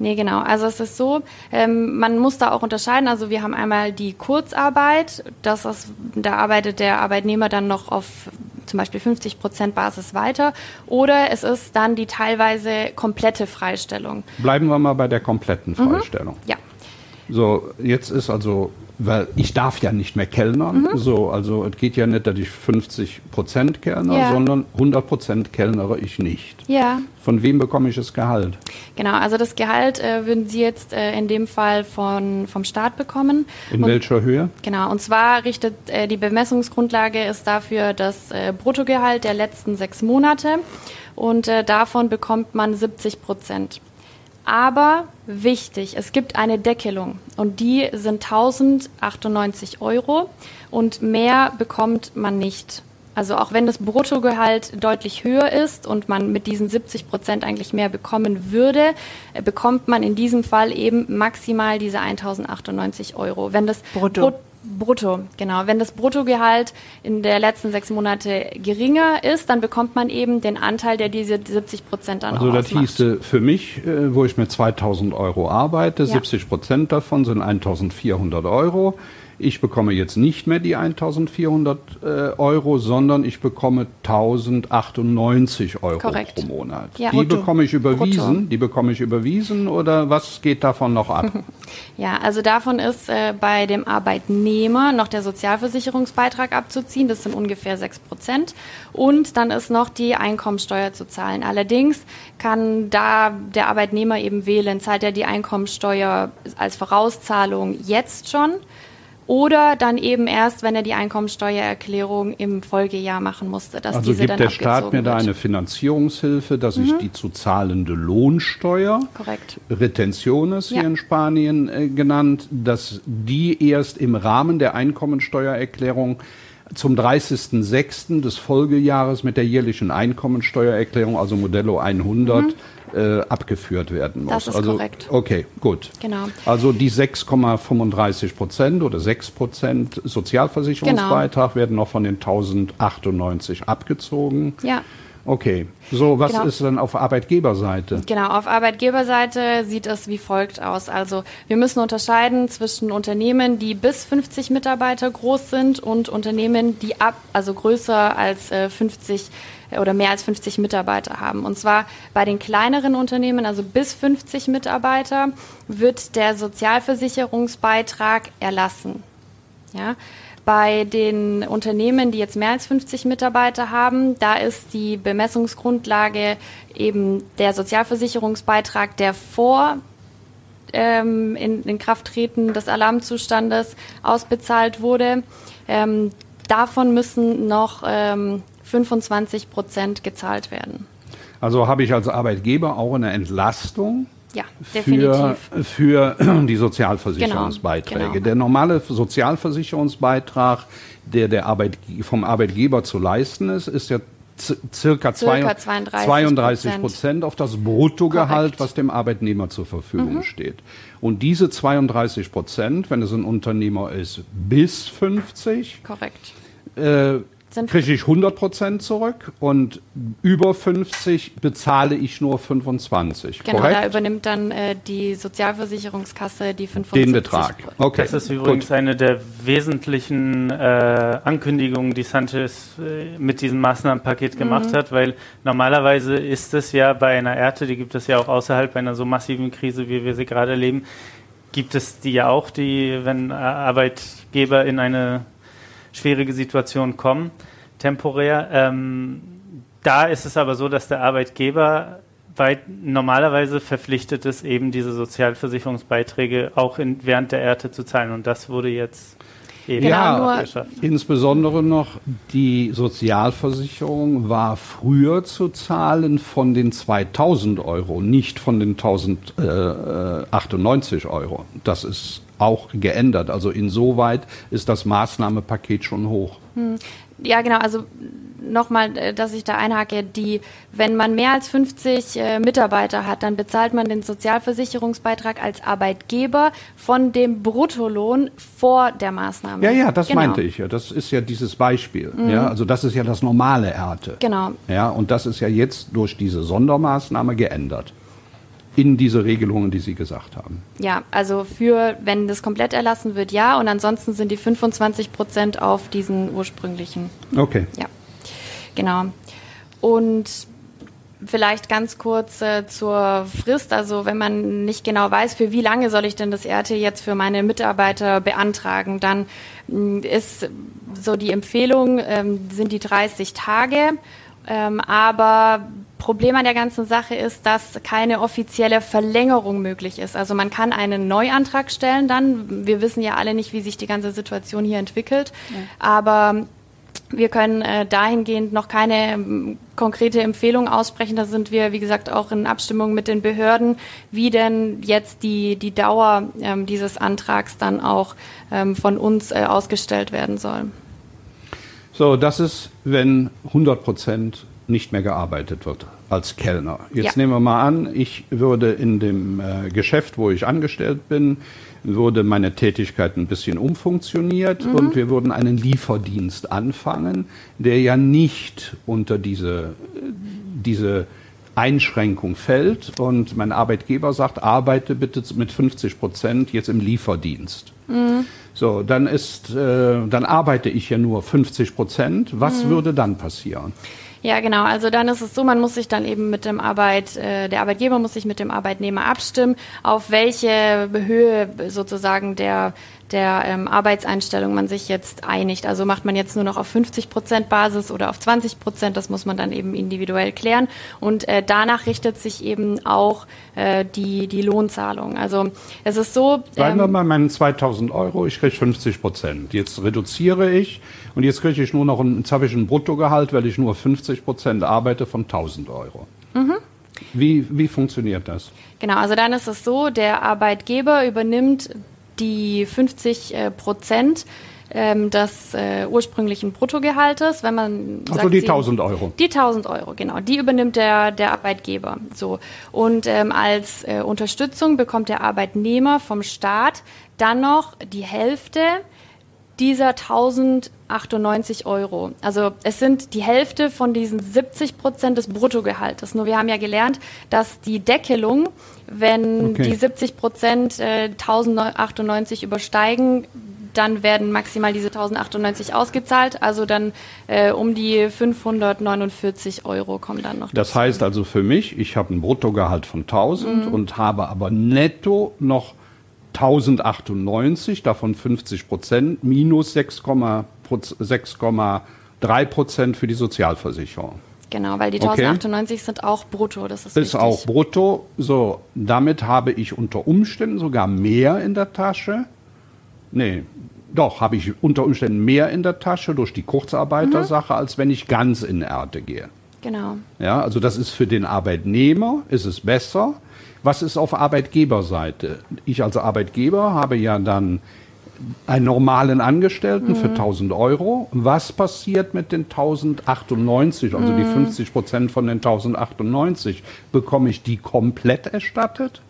Nee, genau. Also es ist so, ähm, man muss da auch unterscheiden. Also wir haben einmal die Kurzarbeit, das ist, da arbeitet der Arbeitnehmer dann noch auf zum Beispiel 50 Prozent Basis weiter. Oder es ist dann die teilweise komplette Freistellung. Bleiben wir mal bei der kompletten mhm. Freistellung. Mhm. Ja. So, jetzt ist also weil ich darf ja nicht mehr kellnern. Mhm. So, also es geht ja nicht, dass ich 50 Prozent kellner, ja. sondern 100 Prozent kellnere ich nicht. Ja. Von wem bekomme ich das Gehalt? Genau, also das Gehalt äh, würden Sie jetzt äh, in dem Fall von, vom Staat bekommen. In und, welcher Höhe? Genau, und zwar richtet äh, die Bemessungsgrundlage ist dafür das äh, Bruttogehalt der letzten sechs Monate und äh, davon bekommt man 70 Prozent. Aber wichtig, es gibt eine Deckelung und die sind 1098 Euro und mehr bekommt man nicht. Also auch wenn das Bruttogehalt deutlich höher ist und man mit diesen 70 Prozent eigentlich mehr bekommen würde, äh, bekommt man in diesem Fall eben maximal diese 1098 Euro. Wenn das Brutto. Brut Brutto, genau. Wenn das Bruttogehalt in der letzten sechs Monate geringer ist, dann bekommt man eben den Anteil, der diese 70 Prozent dann Also auch das ausmacht. hieße für mich, äh, wo ich mit 2000 Euro arbeite, Ja. 70 Prozent davon sind 1400 Euro. Ich bekomme jetzt nicht mehr die 1400 äh, Euro, sondern ich bekomme 1098 Euro Korrekt. pro Monat. Ja. Die Brutto. bekomme ich überwiesen. Brutto. Die bekomme ich überwiesen oder was geht davon noch ab? Ja, also davon ist äh, bei dem Arbeitnehmer noch der Sozialversicherungsbeitrag abzuziehen. Das sind ungefähr sechs Prozent. Und dann ist noch die Einkommensteuer zu zahlen. Allerdings kann da der Arbeitnehmer eben wählen, zahlt er die Einkommensteuer als Vorauszahlung jetzt schon oder dann eben erst, wenn er die Einkommensteuererklärung im Folgejahr machen musste, dass Also diese gibt dann der Staat mir da eine Finanzierungshilfe, dass ich die zu zahlende Lohnsteuer Korrekt. Retenciones hier Ja. in Spanien äh, genannt, dass die erst im Rahmen der Einkommensteuererklärung zum 30.06. des Folgejahres mit der jährlichen Einkommensteuererklärung, also Modello 100, äh, abgeführt werden muss. Das ist also, korrekt. Okay, gut. Genau. Also die 6,35 Prozent oder 6 Prozent Sozialversicherungsbeitrag werden noch von den 1098 abgezogen. Ja. Okay, so was Genau. ist dann auf Arbeitgeberseite? Genau, auf Arbeitgeberseite sieht es wie folgt aus. Also wir müssen unterscheiden zwischen Unternehmen, die bis 50 Mitarbeiter groß sind und Unternehmen, die ab, also größer als äh, 50 oder mehr als 50 Mitarbeiter haben. Und zwar bei den kleineren Unternehmen, also bis 50 Mitarbeiter, wird der Sozialversicherungsbeitrag erlassen. Ja. Bei den Unternehmen, die jetzt mehr als 50 Mitarbeiter haben, da ist die Bemessungsgrundlage eben der Sozialversicherungsbeitrag, der vor ähm, in, in Krafttreten des Alarmzustandes ausbezahlt wurde. Ähm, davon müssen noch ähm, 25 Prozent gezahlt werden. Also habe ich als Arbeitgeber auch eine Entlastung Ja, für, definitiv. für die Sozialversicherungsbeiträge. Genau, genau. Der normale Sozialversicherungsbeitrag, der, der Arbeit, vom Arbeitgeber zu leisten ist, ist ja circa, Circa 32 32 Prozent auf das Bruttogehalt, Korrekt. was dem Arbeitnehmer zur Verfügung Mhm. steht. Und diese 32 Prozent, wenn es ein Unternehmer ist, bis 50, Korrekt. äh, kriege ich 100 Prozent zurück und über 50 bezahle ich nur 25. Genau, korrekt? da übernimmt dann äh, die Sozialversicherungskasse die 75 Den Betrag. Okay. Das ist übrigens gut. eine der wesentlichen äh, Ankündigungen, die Sanchez äh, mit diesem Maßnahmenpaket gemacht hat, weil normalerweise ist es ja bei einer Ernte, die gibt es ja auch außerhalb einer so massiven Krise, wie wir sie gerade erleben, gibt es die ja auch, die, wenn Arbeitgeber in eine schwierige Situation kommen, temporär. Ähm, da ist es aber so, dass der Arbeitgeber weit, normalerweise verpflichtet ist, eben diese Sozialversicherungsbeiträge auch in, während der Ernte zu zahlen. Und das wurde jetzt eben Genau, ja, nur- abgeschafft. insbesondere noch die Sozialversicherung war früher zu zahlen von den 2000 Euro, nicht von den 1098 Euro. Das ist auch geändert. Also insoweit ist das Maßnahmepaket schon hoch. Ja, genau. Also nochmal, äh, dass ich da einhake, die, wenn man mehr als 50 äh, Mitarbeiter hat, dann bezahlt man den Sozialversicherungsbeitrag als Arbeitgeber von dem Bruttolohn vor der Maßnahme. Ja, ja, das genau. meinte ich ja. Das ist ja dieses Beispiel. Ja, also das ist ja das normale Ernte. Genau. Ja, und das ist ja jetzt durch diese Sondermaßnahme geändert. In diese Regelungen, die Sie gesagt haben. Ja, also für, wenn das komplett erlassen wird, ja. Und ansonsten sind die 25 Prozent auf diesen ursprünglichen Okay. Ja, genau. Und vielleicht ganz kurz äh, zur Frist. Also wenn man nicht genau weiß, für wie lange soll ich denn das RT jetzt für meine Mitarbeiter beantragen, dann mh, ist so die Empfehlung, ähm, sind die 30 Tage. Ähm, aber Problem an der ganzen Sache ist, dass keine offizielle Verlängerung möglich ist. Also man kann einen Neuantrag stellen dann. Wir wissen ja alle nicht, wie sich die ganze Situation hier entwickelt. Aber wir können äh, dahingehend noch keine ähm, konkrete Empfehlung aussprechen. Da sind wir, wie gesagt, auch in Abstimmung mit den Behörden, wie denn jetzt die, die Dauer ähm, dieses Antrags dann auch ähm, von uns äh, ausgestellt werden soll. So, das ist, wenn 100 Prozent nicht mehr gearbeitet wird als Kellner. Jetzt ja. nehmen wir mal an, ich würde in dem äh, Geschäft, wo ich angestellt bin, würde meine Tätigkeit ein bisschen umfunktioniert mhm. und wir würden einen Lieferdienst anfangen, der ja nicht unter diese, diese Einschränkung fällt und mein Arbeitgeber sagt, arbeite bitte mit 50 Prozent jetzt im Lieferdienst. Mhm. So, dann ist, äh, dann arbeite ich ja nur 50 Prozent. Was mhm. würde dann passieren? Ja, genau. Also dann ist es so, man muss sich dann eben mit dem Arbeit, äh, der Arbeitgeber muss sich mit dem Arbeitnehmer abstimmen, auf welche Höhe sozusagen der der ähm, Arbeitseinstellung man sich jetzt einigt. Also macht man jetzt nur noch auf 50 Prozent Basis oder auf 20 Prozent, das muss man dann eben individuell klären. Und äh, danach richtet sich eben auch äh, die, die Lohnzahlung. Also es ist so. Ähm, wir mal meinen 2000 Euro, ich kriege 50 Prozent. Jetzt reduziere ich und jetzt kriege ich nur noch ein, jetzt habe ich ein Bruttogehalt, weil ich nur 50 Prozent arbeite von 1000 Euro. Mhm. Wie, wie funktioniert das? Genau, also dann ist es so, der Arbeitgeber übernimmt die 50 äh, Prozent ähm, des äh, ursprünglichen Bruttogehaltes, wenn man also sagt, die 1000 Euro. Die 1000 Euro, genau. Die übernimmt der, der Arbeitgeber. So. Und ähm, als äh, Unterstützung bekommt der Arbeitnehmer vom Staat dann noch die Hälfte dieser 1098 Euro. Also es sind die Hälfte von diesen 70 Prozent des Bruttogehaltes. Nur wir haben ja gelernt, dass die Deckelung, wenn okay. die 70 Prozent äh, 1098 übersteigen, dann werden maximal diese 1098 ausgezahlt, also dann äh, um die 549 Euro kommen dann noch. Das dazu. heißt also für mich, ich habe ein Bruttogehalt von 1000 mhm. und habe aber netto noch 1098, davon 50 Prozent, minus 6,3 Prozent für die Sozialversicherung. Genau, weil die 1098 okay. sind auch brutto, das ist, ist auch brutto. So, damit habe ich unter Umständen sogar mehr in der Tasche. Nee, doch, habe ich unter Umständen mehr in der Tasche durch die Kurzarbeitersache, mhm. als wenn ich ganz in Ernte gehe. Genau. Ja, also das ist für den Arbeitnehmer, ist es besser. Was ist auf Arbeitgeberseite? Ich als Arbeitgeber habe ja dann einen normalen Angestellten mhm. für 1000 Euro. Was passiert mit den 1098, also mhm. die 50 Prozent von den 1098? Bekomme ich die komplett erstattet?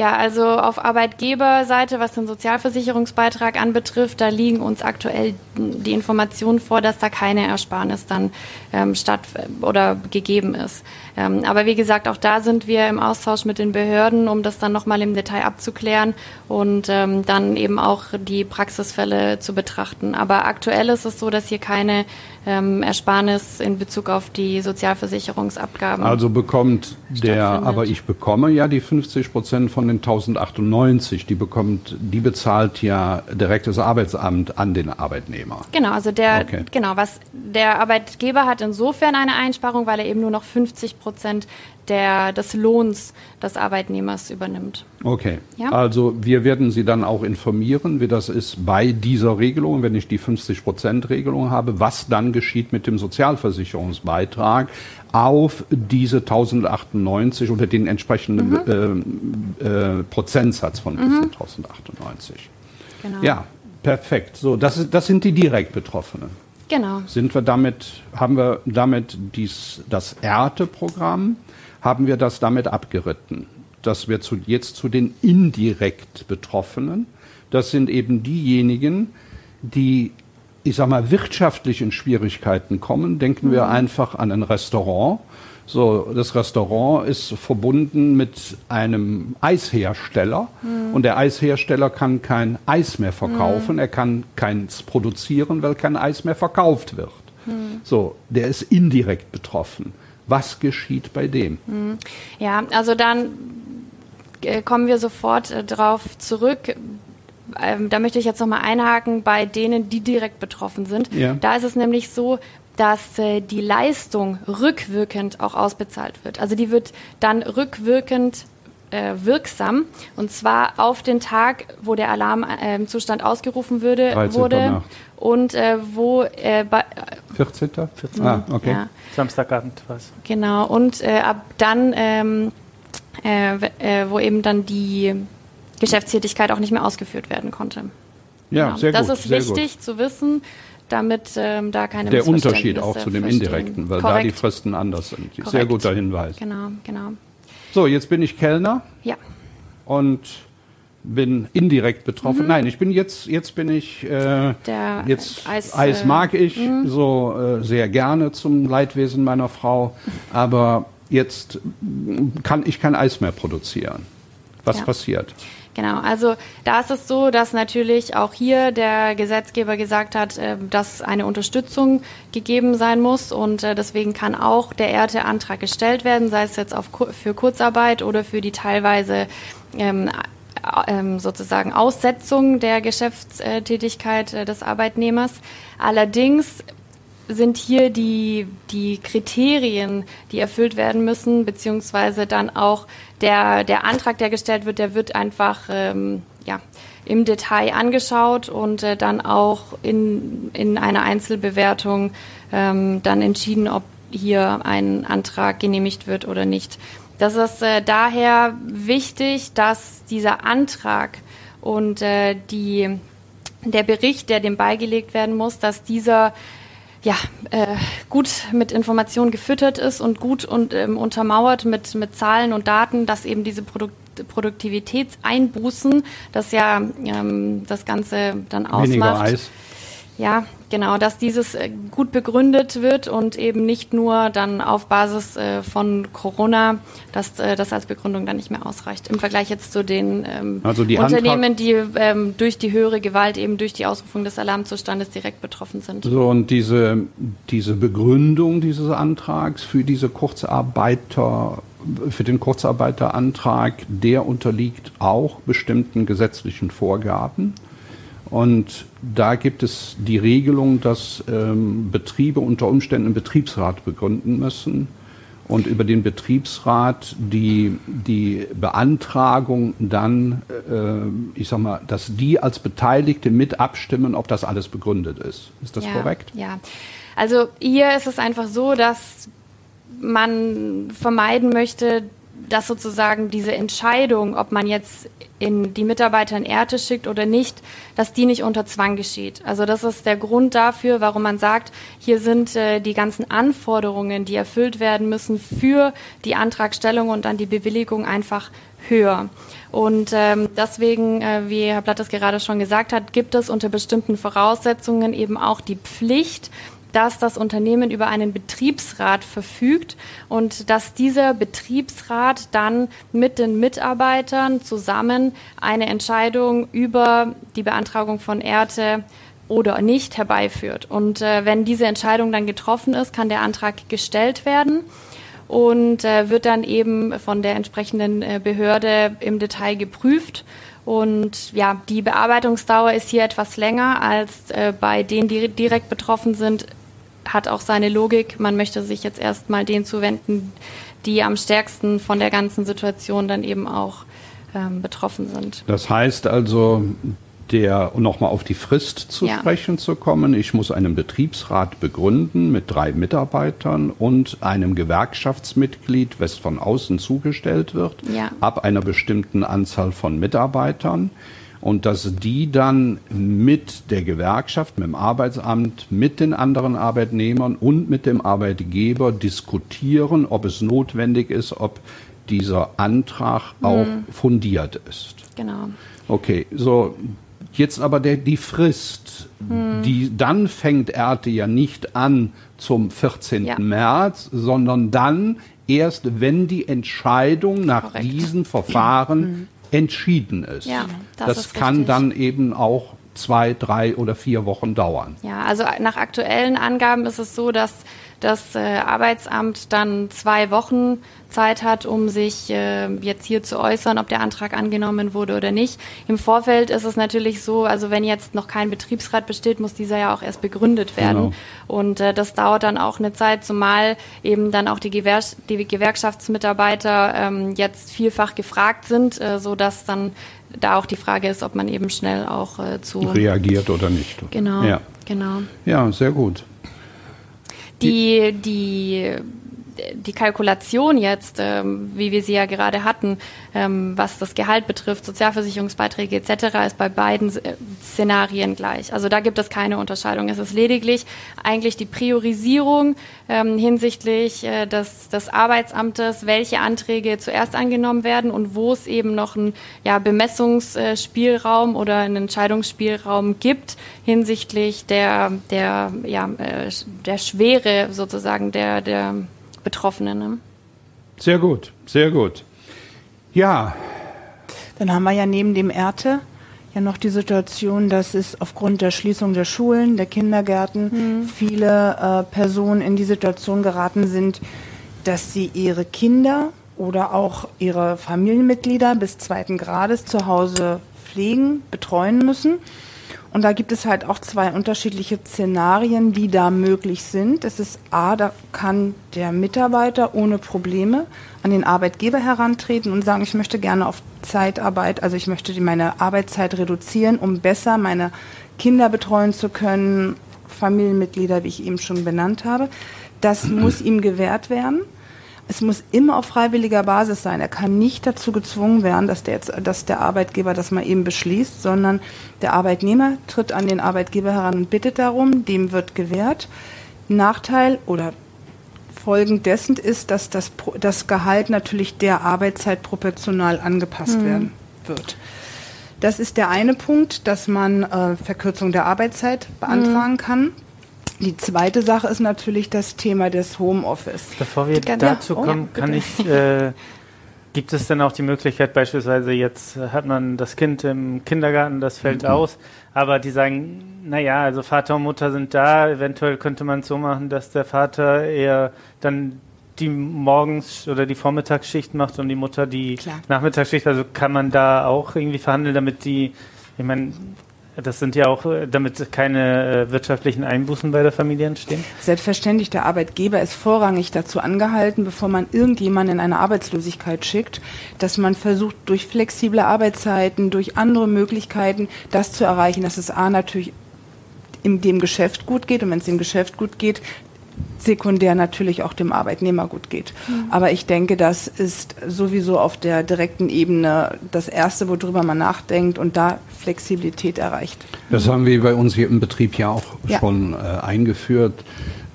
Ja, also auf Arbeitgeberseite, was den Sozialversicherungsbeitrag anbetrifft, da liegen uns aktuell die Informationen vor, dass da keine Ersparnis dann ähm, statt oder gegeben ist. Ähm, aber wie gesagt, auch da sind wir im Austausch mit den Behörden, um das dann nochmal im Detail abzuklären und ähm, dann eben auch die Praxisfälle zu betrachten. Aber aktuell ist es so, dass hier keine ähm, Ersparnis in Bezug auf die Sozialversicherungsabgaben. Also bekommt der, aber ich bekomme ja die 50 Prozent von den 1098, die bekommt, die bezahlt ja direkt das Arbeitsamt an den Arbeitnehmer. Genau, also der, okay. genau, was der Arbeitgeber hat insofern eine Einsparung, weil er eben nur noch 50 Prozent der, des Lohns des Arbeitnehmers übernimmt. Okay. Ja? Also wir werden Sie dann auch informieren, wie das ist bei dieser Regelung, wenn ich die 50-Prozent-Regelung habe, was dann geschieht mit dem Sozialversicherungsbeitrag auf diese 1098 oder den entsprechenden mhm. äh, äh, Prozentsatz von mhm. 1098. Genau. Ja, perfekt. So, das, das sind die direkt Betroffenen. Genau. Sind wir damit, haben wir damit dies, das Erte-Programm, haben wir das damit abgeritten, dass wir zu, jetzt zu den indirekt Betroffenen, das sind eben diejenigen, die, ich sag mal, wirtschaftlich in Schwierigkeiten kommen. Denken mhm. wir einfach an ein Restaurant. So, das Restaurant ist verbunden mit einem Eishersteller mhm. und der Eishersteller kann kein Eis mehr verkaufen, mhm. er kann keins produzieren, weil kein Eis mehr verkauft wird. Mhm. So, der ist indirekt betroffen. Was geschieht bei dem? Hm. Ja, also dann äh, kommen wir sofort äh, darauf zurück. Ähm, da möchte ich jetzt nochmal einhaken bei denen, die direkt betroffen sind. Ja. Da ist es nämlich so, dass äh, die Leistung rückwirkend auch ausbezahlt wird. Also die wird dann rückwirkend äh, wirksam und zwar auf den Tag, wo der Alarmzustand ähm, äh, ausgerufen würde, wurde Nacht. und äh, wo äh, bei, 14. 14. Ah, okay. Ja. Samstagabend was. Genau und äh, ab dann, ähm, äh, wo eben dann die Geschäftstätigkeit auch nicht mehr ausgeführt werden konnte. Ja, genau. sehr das gut. Das ist wichtig gut. zu wissen damit ähm, da keine Der Unterschied auch zu dem indirekten, weil Korrekt. da die Fristen anders sind. Korrekt. Sehr guter Hinweis. Genau, genau. So, jetzt bin ich Kellner. Ja. Und bin indirekt betroffen. Mhm. Nein, ich bin jetzt, jetzt bin ich, äh, Der jetzt Eis, Eis mag ich mhm. so äh, sehr gerne zum Leidwesen meiner Frau, aber jetzt kann ich kein Eis mehr produzieren. Was ja. passiert? Genau, also da ist es so, dass natürlich auch hier der Gesetzgeber gesagt hat, äh, dass eine Unterstützung gegeben sein muss und äh, deswegen kann auch der Ernteantrag gestellt werden, sei es jetzt auf, für Kurzarbeit oder für die teilweise ähm, ähm, sozusagen Aussetzung der Geschäftstätigkeit äh, des Arbeitnehmers. Allerdings sind hier die, die Kriterien, die erfüllt werden müssen, beziehungsweise dann auch der, der Antrag, der gestellt wird, der wird einfach ähm, ja, im Detail angeschaut und äh, dann auch in, in einer Einzelbewertung ähm, dann entschieden, ob hier ein Antrag genehmigt wird oder nicht. Das ist äh, daher wichtig, dass dieser Antrag und äh, die, der Bericht, der dem beigelegt werden muss, dass dieser ja, äh, gut mit Informationen gefüttert ist und gut und ähm, untermauert mit, mit Zahlen und Daten, dass eben diese Produkt Produktivitätseinbußen, das ja ähm, das Ganze dann ausmacht. Weniger Eis. Ja, genau, dass dieses äh, gut begründet wird und eben nicht nur dann auf Basis äh, von Corona, dass äh, das als Begründung dann nicht mehr ausreicht. Im Vergleich jetzt zu den ähm, also die Unternehmen, die ähm, durch die höhere Gewalt eben durch die Ausrufung des Alarmzustandes direkt betroffen sind. So, und diese, diese Begründung dieses Antrags für diese Kurzarbeiter für den Kurzarbeiterantrag, der unterliegt auch bestimmten gesetzlichen Vorgaben. Und da gibt es die Regelung, dass ähm, Betriebe unter Umständen einen Betriebsrat begründen müssen und über den Betriebsrat die, die Beantragung dann, äh, ich sag mal, dass die als Beteiligte mit abstimmen, ob das alles begründet ist. Ist das ja, korrekt? Ja. Also hier ist es einfach so, dass man vermeiden möchte, dass sozusagen diese Entscheidung, ob man jetzt in die Mitarbeiter in Erte schickt oder nicht, dass die nicht unter Zwang geschieht. Also das ist der Grund dafür, warum man sagt, hier sind äh, die ganzen Anforderungen, die erfüllt werden müssen für die Antragstellung und dann die Bewilligung einfach höher. Und ähm, deswegen, äh, wie Herr Blatt das gerade schon gesagt hat, gibt es unter bestimmten Voraussetzungen eben auch die Pflicht, dass das Unternehmen über einen Betriebsrat verfügt und dass dieser Betriebsrat dann mit den Mitarbeitern zusammen eine Entscheidung über die Beantragung von Erte oder nicht herbeiführt. Und äh, wenn diese Entscheidung dann getroffen ist, kann der Antrag gestellt werden und äh, wird dann eben von der entsprechenden äh, Behörde im Detail geprüft. Und ja, die Bearbeitungsdauer ist hier etwas länger als äh, bei denen, die direkt betroffen sind, hat auch seine Logik. Man möchte sich jetzt erstmal denen zuwenden, die am stärksten von der ganzen Situation dann eben auch ähm, betroffen sind. Das heißt also, der, um nochmal auf die Frist zu ja. sprechen zu kommen, ich muss einen Betriebsrat begründen mit drei Mitarbeitern und einem Gewerkschaftsmitglied, was von außen zugestellt wird, ja. ab einer bestimmten Anzahl von Mitarbeitern und dass die dann mit der Gewerkschaft, mit dem Arbeitsamt, mit den anderen Arbeitnehmern und mit dem Arbeitgeber diskutieren, ob es notwendig ist, ob dieser Antrag mhm. auch fundiert ist. Genau. Okay, so jetzt aber der, die Frist, mhm. die dann fängt Erte ja nicht an zum 14. Ja. März, sondern dann erst, wenn die Entscheidung nach Korrekt. diesen Verfahren mhm entschieden ist. Ja, das, das ist kann richtig. dann eben auch zwei, drei oder vier Wochen dauern. Ja, also nach aktuellen Angaben ist es so, dass das äh, Arbeitsamt dann zwei Wochen Zeit hat, um sich äh, jetzt hier zu äußern, ob der Antrag angenommen wurde oder nicht. Im Vorfeld ist es natürlich so, also wenn jetzt noch kein Betriebsrat besteht, muss dieser ja auch erst begründet werden. Genau. Und äh, das dauert dann auch eine Zeit, zumal eben dann auch die, Gewer die Gewerkschaftsmitarbeiter ähm, jetzt vielfach gefragt sind, äh, so dass dann da auch die Frage ist, ob man eben schnell auch äh, zu reagiert oder nicht. Genau, ja. genau. Ja, sehr gut. Die, die Kalkulation jetzt, ähm, wie wir sie ja gerade hatten, ähm, was das Gehalt betrifft, Sozialversicherungsbeiträge etc., ist bei beiden äh, Szenarien gleich. Also da gibt es keine Unterscheidung. Es ist lediglich eigentlich die Priorisierung ähm, hinsichtlich äh, des, des Arbeitsamtes, welche Anträge zuerst angenommen werden und wo es eben noch einen ja, Bemessungsspielraum oder einen Entscheidungsspielraum gibt hinsichtlich der, der, ja, äh, der Schwere sozusagen der, der Betroffenen. Ne? Sehr gut, sehr gut. Ja. Dann haben wir ja neben dem Erte ja noch die Situation, dass es aufgrund der Schließung der Schulen, der Kindergärten mhm. viele äh, Personen in die Situation geraten sind, dass sie ihre Kinder oder auch ihre Familienmitglieder bis zweiten Grades zu Hause pflegen, betreuen müssen und da gibt es halt auch zwei unterschiedliche Szenarien, die da möglich sind. Es ist A, da kann der Mitarbeiter ohne Probleme an den Arbeitgeber herantreten und sagen, ich möchte gerne auf Zeitarbeit, also ich möchte meine Arbeitszeit reduzieren, um besser meine Kinder betreuen zu können, Familienmitglieder, wie ich eben schon benannt habe. Das muss ihm gewährt werden es muss immer auf freiwilliger Basis sein. Er kann nicht dazu gezwungen werden, dass der, jetzt, dass der Arbeitgeber das mal eben beschließt, sondern der Arbeitnehmer tritt an den Arbeitgeber heran und bittet darum, dem wird gewährt. Nachteil oder folgend dessen ist, dass das, das Gehalt natürlich der Arbeitszeit proportional angepasst mhm. werden wird. Das ist der eine Punkt, dass man äh, Verkürzung der Arbeitszeit beantragen mhm. kann. Die zweite Sache ist natürlich das Thema des Homeoffice. Bevor wir ja, dazu oh, kommen, ja, kann ich, äh, gibt es denn auch die Möglichkeit, beispielsweise jetzt hat man das Kind im Kindergarten, das fällt mhm. aus, aber die sagen, naja, also Vater und Mutter sind da, eventuell könnte man es so machen, dass der Vater eher dann die Morgens- oder die Vormittagsschicht macht und die Mutter die Klar. Nachmittagsschicht. Also kann man da auch irgendwie verhandeln, damit die, ich meine, das sind ja auch, äh, damit keine äh, wirtschaftlichen Einbußen bei der Familie entstehen? Selbstverständlich, der Arbeitgeber ist vorrangig dazu angehalten, bevor man irgendjemanden in eine Arbeitslosigkeit schickt, dass man versucht, durch flexible Arbeitszeiten, durch andere Möglichkeiten, das zu erreichen, dass es A natürlich in dem Geschäft gut geht und wenn es dem Geschäft gut geht, sekundär natürlich auch dem Arbeitnehmer gut geht. Mhm. Aber ich denke, das ist sowieso auf der direkten Ebene das Erste, worüber man nachdenkt und da Flexibilität erreicht. Das haben wir bei uns hier im Betrieb ja auch ja. schon äh, eingeführt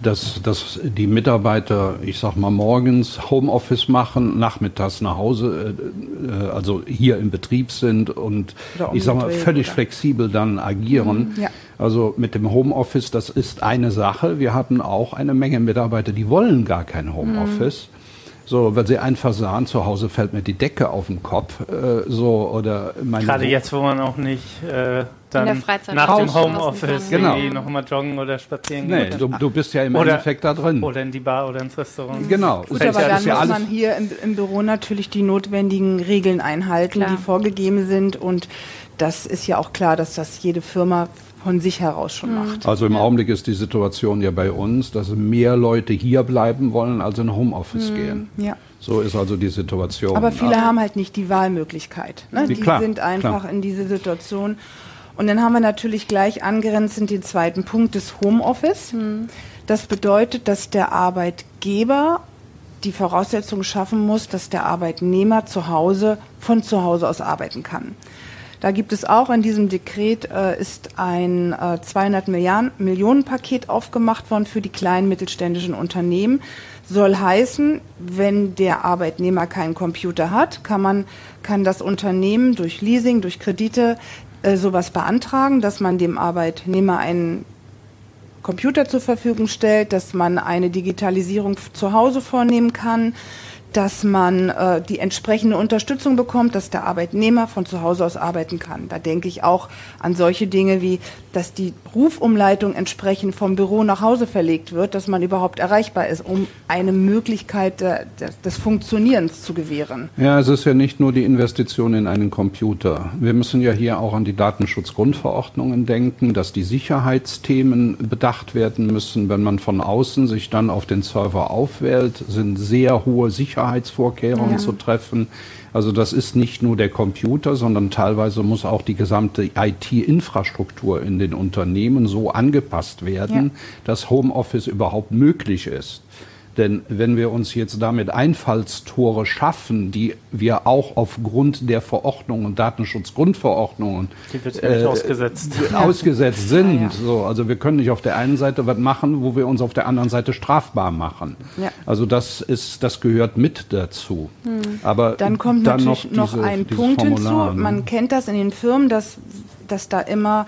dass, dass die Mitarbeiter, ich sag mal, morgens Homeoffice machen, nachmittags nach Hause, äh, äh also hier im Betrieb sind und ich sag mal, völlig oder? flexibel dann agieren. Mhm, ja. Also mit dem Homeoffice, das ist eine Sache. Wir hatten auch eine Menge Mitarbeiter, die wollen gar kein Homeoffice. Mhm. So, weil sie einfach sahen, zu Hause fällt mir die Decke auf den Kopf. Äh, so, oder Gerade jetzt, wo man auch nicht äh, dann nach dem Homeoffice genau. nochmal joggen oder spazieren nee, du, du, bist ja im oder, Endeffekt da drin. Oder in die Bar oder ins Restaurant. Genau. Gut, aber dann muss ja man hier im, im, Büro natürlich die notwendigen Regeln einhalten, klar. die vorgegeben sind. Und das ist ja auch klar, dass das jede Firma von sich heraus schon mhm. macht. Also im ja. Augenblick ist die Situation ja bei uns, dass mehr Leute hier bleiben wollen, als in Homeoffice mhm. gehen. Ja. So ist also die Situation. Aber viele also, haben halt nicht die Wahlmöglichkeit. Ne? Die, klar, sind einfach klar. in diese Situation. Und dann haben wir natürlich gleich angrenzend den zweiten Punkt des Homeoffice. Mhm. Das bedeutet, dass der Arbeitgeber die Voraussetzungen schaffen muss, dass der Arbeitnehmer zu Hause von zu Hause aus arbeiten kann. Da gibt es auch in diesem Dekret äh, ist ein äh, 200 Milliarden, Millionen Paket aufgemacht worden für die kleinen mittelständischen Unternehmen. Soll heißen, wenn der Arbeitnehmer keinen Computer hat, kann man kann das Unternehmen durch Leasing, durch Kredite äh, sowas beantragen, dass man dem Arbeitnehmer einen Computer zur Verfügung stellt, dass man eine Digitalisierung zu Hause vornehmen kann, dass man äh, die entsprechende Unterstützung bekommt, dass der Arbeitnehmer von zu Hause aus arbeiten kann. Da denke ich auch an solche Dinge wie, dass die Rufumleitung entsprechend vom Büro nach Hause verlegt wird, dass man überhaupt erreichbar ist, um eine Möglichkeit des Funktionierens zu gewähren. Ja, es ist ja nicht nur die Investition in einen Computer. Wir müssen ja hier auch an die Datenschutzgrundverordnungen denken, dass die Sicherheitsthemen bedacht werden müssen. Wenn man von außen sich dann auf den Server aufwählt, sind sehr hohe Sicherheitsvorkehrungen ja. zu treffen. Also das ist nicht nur der Computer, sondern teilweise muss auch die gesamte IT-Infrastruktur in den Unternehmen so angepasst werden, ja. dass Homeoffice überhaupt möglich ist. Denn wenn wir uns jetzt damit Einfallstore schaffen, die wir auch aufgrund der Verordnungen, Datenschutzgrundverordnungen äh, ausgesetzt. ausgesetzt sind, ja, ja. So, also wir können nicht auf der einen Seite was machen, wo wir uns auf der anderen Seite strafbar machen. Ja. Also das ist, das gehört mit dazu. Hm. Aber dann kommt dann natürlich noch, diese, noch ein Punkt Formular, hinzu. Ne? Man kennt das in den Firmen, dass, dass da immer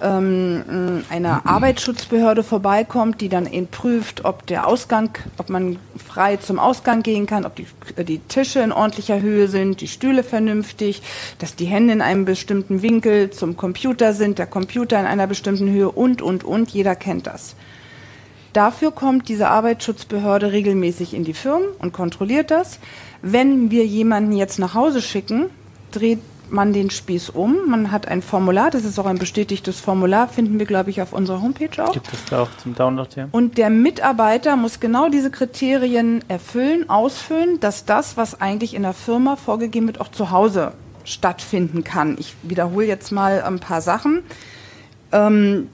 ähm, eine Arbeitsschutzbehörde vorbeikommt, die dann eben prüft, ob der Ausgang, ob man frei zum Ausgang gehen kann, ob die, die Tische in ordentlicher Höhe sind, die Stühle vernünftig, dass die Hände in einem bestimmten Winkel zum Computer sind, der Computer in einer bestimmten Höhe und, und, und. Jeder kennt das. Dafür kommt diese Arbeitsschutzbehörde regelmäßig in die Firmen und kontrolliert das. Wenn wir jemanden jetzt nach Hause schicken, dreht man den Spieß um. Man hat ein Formular, das ist auch ein bestätigtes Formular, finden wir, glaube ich, auf unserer Homepage auch. Gibt es da auch zum Download, ja. Und der Mitarbeiter muss genau diese Kriterien erfüllen, ausfüllen, dass das, was eigentlich in der Firma vorgegeben wird, auch zu Hause stattfinden kann. Ich wiederhole jetzt mal ein paar Sachen. Ähm,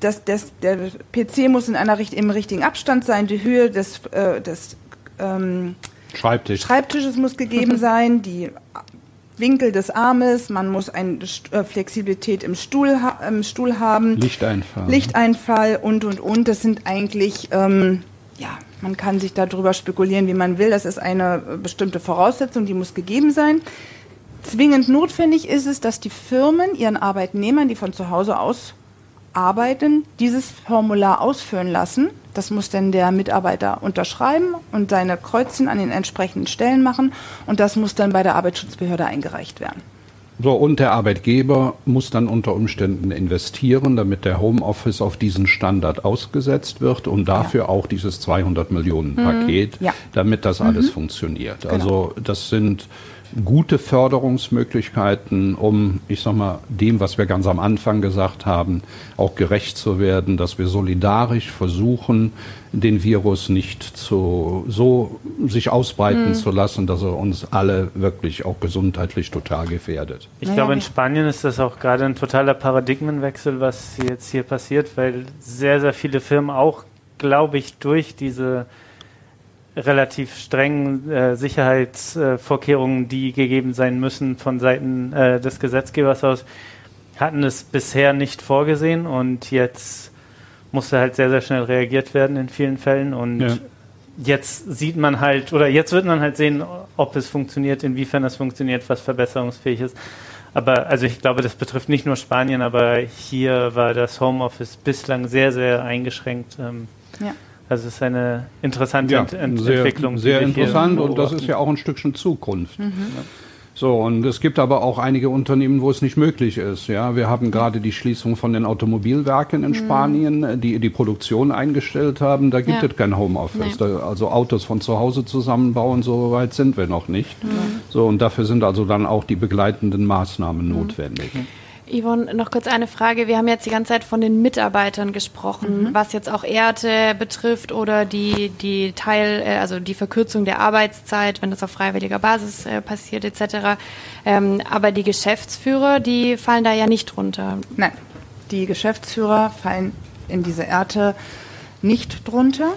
das, das, der PC muss in einer, im richtigen Abstand sein, die Höhe des, äh, des ähm, Schreibtisch. Schreibtisches muss gegeben sein, die Winkel des Armes, man muss eine äh, Flexibilität im Stuhl, im Stuhl haben. Lichteinfall. Lichteinfall und, und, und. Das sind eigentlich, ähm, ja, man kann sich darüber spekulieren, wie man will. Das ist eine äh, bestimmte Voraussetzung, die muss gegeben sein. Zwingend notwendig ist es, dass die Firmen ihren Arbeitnehmern, die von zu Hause aus arbeiten, dieses Formular ausführen lassen. Das muss dann der Mitarbeiter unterschreiben und seine Kreuzchen an den entsprechenden Stellen machen und das muss dann bei der Arbeitsschutzbehörde eingereicht werden. So, und der Arbeitgeber muss dann unter Umständen investieren, damit der Homeoffice auf diesen Standard ausgesetzt wird und dafür ja. auch dieses 200 Millionen Paket, mhm. ja. damit das alles mhm. funktioniert. Genau. Also das sind gute Förderungsmöglichkeiten, um, ich sag mal, dem, was wir ganz am Anfang gesagt haben, auch gerecht zu werden, dass wir solidarisch versuchen, den Virus nicht zu, so sich ausbreiten mhm. zu lassen, dass er uns alle wirklich auch gesundheitlich total gefährdet. Ich glaube, in Spanien ist das auch gerade ein totaler Paradigmenwechsel, was jetzt hier passiert, weil sehr, sehr viele Firmen auch, glaube ich, durch diese relativ strengen äh, Sicherheitsvorkehrungen, die gegeben sein müssen von Seiten äh, des Gesetzgebers aus, hatten es bisher nicht vorgesehen und jetzt musste halt sehr, sehr schnell reagiert werden in vielen Fällen und ja. jetzt sieht man halt, oder jetzt wird man halt sehen, ob es funktioniert, inwiefern es funktioniert, was verbesserungsfähig ist. Aber also ich glaube, das betrifft nicht nur Spanien, aber hier war das Homeoffice bislang sehr, sehr eingeschränkt. Ähm, ja. Also es ist eine interessante ja, Ent sehr, Entwicklung. Sehr interessant und das ist ja auch ein Stückchen Zukunft. Mhm. So, und es gibt aber auch einige Unternehmen, wo es nicht möglich ist. Ja, wir haben gerade die Schließung von den Automobilwerken in mhm. Spanien, die die Produktion eingestellt haben. Da gibt ja. es kein Homeoffice. Nee. Also Autos von zu Hause zusammenbauen, so weit sind wir noch nicht. Mhm. So, und dafür sind also dann auch die begleitenden Maßnahmen mhm. notwendig. Yvonne, noch kurz eine Frage. Wir haben jetzt die ganze Zeit von den Mitarbeitern gesprochen, mhm. was jetzt auch Erte betrifft oder die, die Teil, äh, also die Verkürzung der Arbeitszeit, wenn das auf freiwilliger Basis äh, passiert, etc. Ähm, aber die Geschäftsführer, die fallen da ja nicht drunter. Nein, die Geschäftsführer fallen in diese Erte nicht drunter.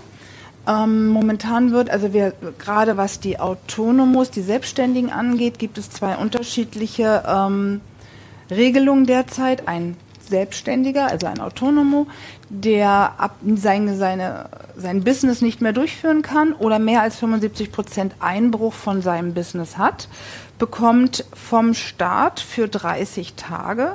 Ähm, momentan wird, also wir gerade was die Autonomos, die Selbstständigen angeht, gibt es zwei unterschiedliche ähm, Regelung derzeit. Ein Selbstständiger, also ein Autonomo, der ab seine, seine, sein Business nicht mehr durchführen kann oder mehr als 75 Prozent Einbruch von seinem Business hat, bekommt vom Staat für 30 Tage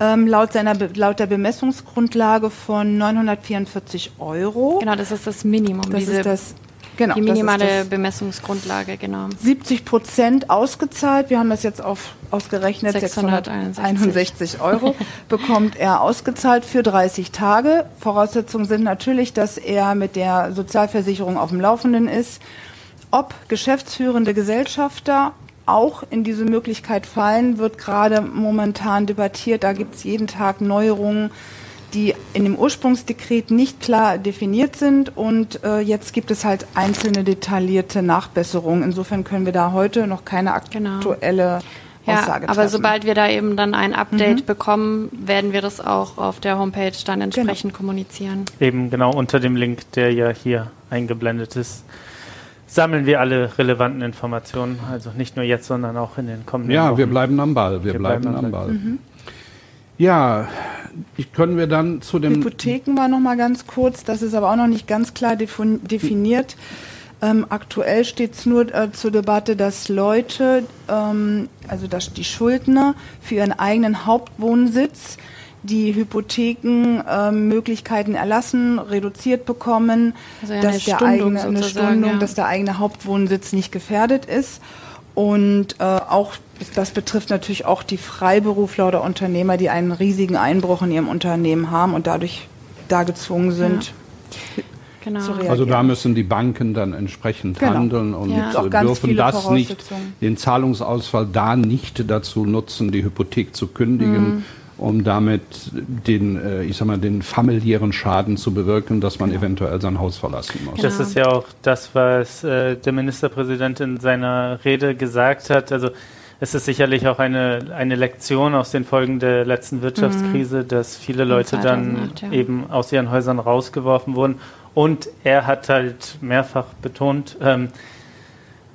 ähm, laut, seiner, laut der Bemessungsgrundlage von 944 Euro. Genau, das ist das Minimum. Das ist das Genau, die minimale Bemessungsgrundlage, genau. 70 Prozent ausgezahlt. Wir haben das jetzt auf, ausgerechnet. 661 Euro bekommt er ausgezahlt für 30 Tage. Voraussetzungen sind natürlich, dass er mit der Sozialversicherung auf dem Laufenden ist. Ob geschäftsführende Gesellschafter auch in diese Möglichkeit fallen, wird gerade momentan debattiert. Da gibt es jeden Tag Neuerungen die in dem Ursprungsdekret nicht klar definiert sind und äh, jetzt gibt es halt einzelne detaillierte Nachbesserungen. Insofern können wir da heute noch keine genau. aktuelle genau. ja, aber sobald wir da eben dann ein Update mhm. bekommen, werden wir das auch auf der Homepage dann genau. entsprechend genau. kommunizieren. Eben genau unter dem Link, der ja hier eingeblendet ist, sammeln wir alle relevanten Informationen. Also nicht nur jetzt, sondern auch in den kommenden Ja, Wochen. wir bleiben am Ball. Wir, wir bleiben, bleiben, am Ball. Ball. Mhm. Ja, können wir dann zu dem. Hypotheken war noch mal ganz kurz, das ist aber auch noch nicht ganz klar definiert. Ähm, aktuell steht es nur äh, zur Debatte, dass Leute, ähm, also dass die Schuldner für ihren eigenen Hauptwohnsitz die Hypothekenmöglichkeiten ähm, erlassen, reduziert bekommen, also dass, der eigene, eine Stundung, ja. dass der eigene Hauptwohnsitz nicht gefährdet ist. Und äh, auch das betrifft natürlich auch die Freiberufler oder Unternehmer, die einen riesigen Einbruch in ihrem Unternehmen haben und dadurch da gezwungen sind, ja. Genau. Also da müssen die Banken dann entsprechend genau. handeln und ja. dürfen das nicht, den Zahlungsausfall da nicht dazu nutzen, die Hypothek zu kündigen. Mhm. Um damit den, äh, ich sag mal, den familiären Schaden zu bewirken, dass man genau. eventuell sein Haus verlassen muss. Das ist ja auch das, was äh, der Ministerpräsident in seiner Rede gesagt hat. Also es ist sicherlich auch eine, eine Lektion aus den Folgen der letzten Wirtschaftskrise, mhm. dass viele Leute dann ja. eben aus ihren Häusern rausgeworfen wurden und er hat halt mehrfach betont, ähm,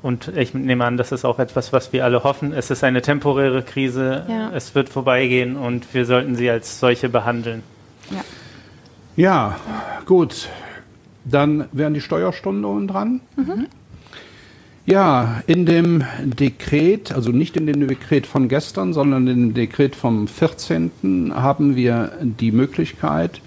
und ich nehme an, das ist auch etwas, was wir alle hoffen. Es ist eine temporäre Krise, ja. es wird vorbeigehen und wir sollten sie als solche behandeln. Ja, ja gut. Dann wären die Steuerstunden dran. Mhm. Ja, in dem Dekret, also nicht in dem Dekret von gestern, sondern in dem Dekret vom 14. haben wir die Möglichkeit,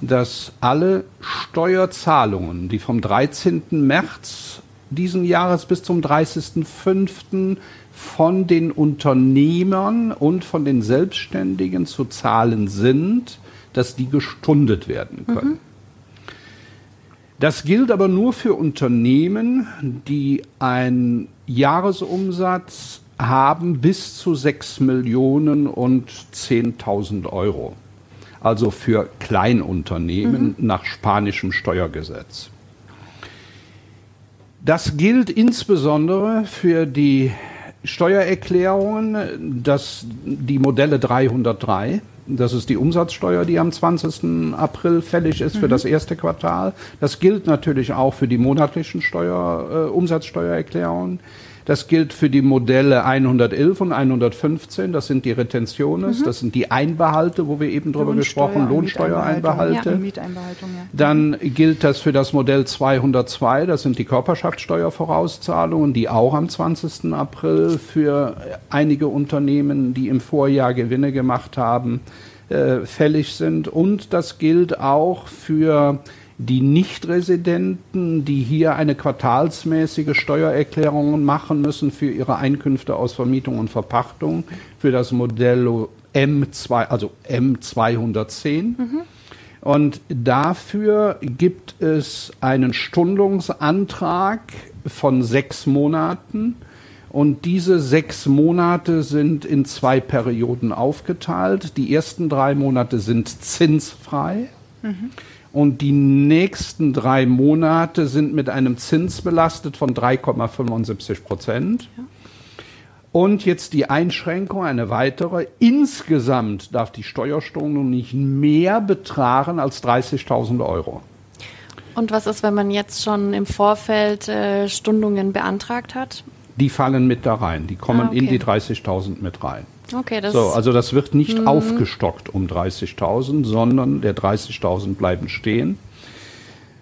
dass alle Steuerzahlungen, die vom 13. März diesen Jahres bis zum 30.05. von den Unternehmern und von den Selbstständigen zu zahlen sind, dass die gestundet werden können. Mhm. Das gilt aber nur für Unternehmen, die einen Jahresumsatz haben bis zu 6 Millionen und 10.000 Euro also für Kleinunternehmen mhm. nach spanischem Steuergesetz. Das gilt insbesondere für die Steuererklärungen, dass die Modelle 303, das ist die Umsatzsteuer, die am 20. April fällig ist mhm. für das erste Quartal. Das gilt natürlich auch für die monatlichen Steuer, äh, Umsatzsteuererklärungen. Das gilt für die Modelle 111 und 115. Das sind die Retentiones, mhm. das sind die Einbehalte, wo wir eben drüber gesprochen haben, Lohnsteuereinbehalte. Ja, Mieteinbehaltung, ja. Dann gilt das für das Modell 202. Das sind die Körperschaftssteuervorauszahlungen, die auch am 20. April für einige Unternehmen, die im Vorjahr Gewinne gemacht haben, äh, fällig sind. Und das gilt auch für die Nichtresidenten, die hier eine quartalsmäßige Steuererklärung machen müssen für ihre Einkünfte aus Vermietung und Verpachtung für das Modell M2, also M210. Mhm. Und dafür gibt es einen Stundungsantrag von sechs Monaten. Und diese sechs Monate sind in zwei Perioden aufgeteilt. Die ersten drei Monate sind zinsfrei. Mhm. Und die nächsten drei Monate sind mit einem Zins belastet von 3,75 Prozent. Ja. Und jetzt die Einschränkung, eine weitere. Insgesamt darf die Steuerstundung nicht mehr betragen als 30.000 Euro. Und was ist, wenn man jetzt schon im Vorfeld äh, Stundungen beantragt hat? Die fallen mit da rein. Die kommen ah, okay. in die 30.000 mit rein. Okay, das so, also das wird nicht mhm. aufgestockt um 30.000, sondern der 30.000 bleiben stehen.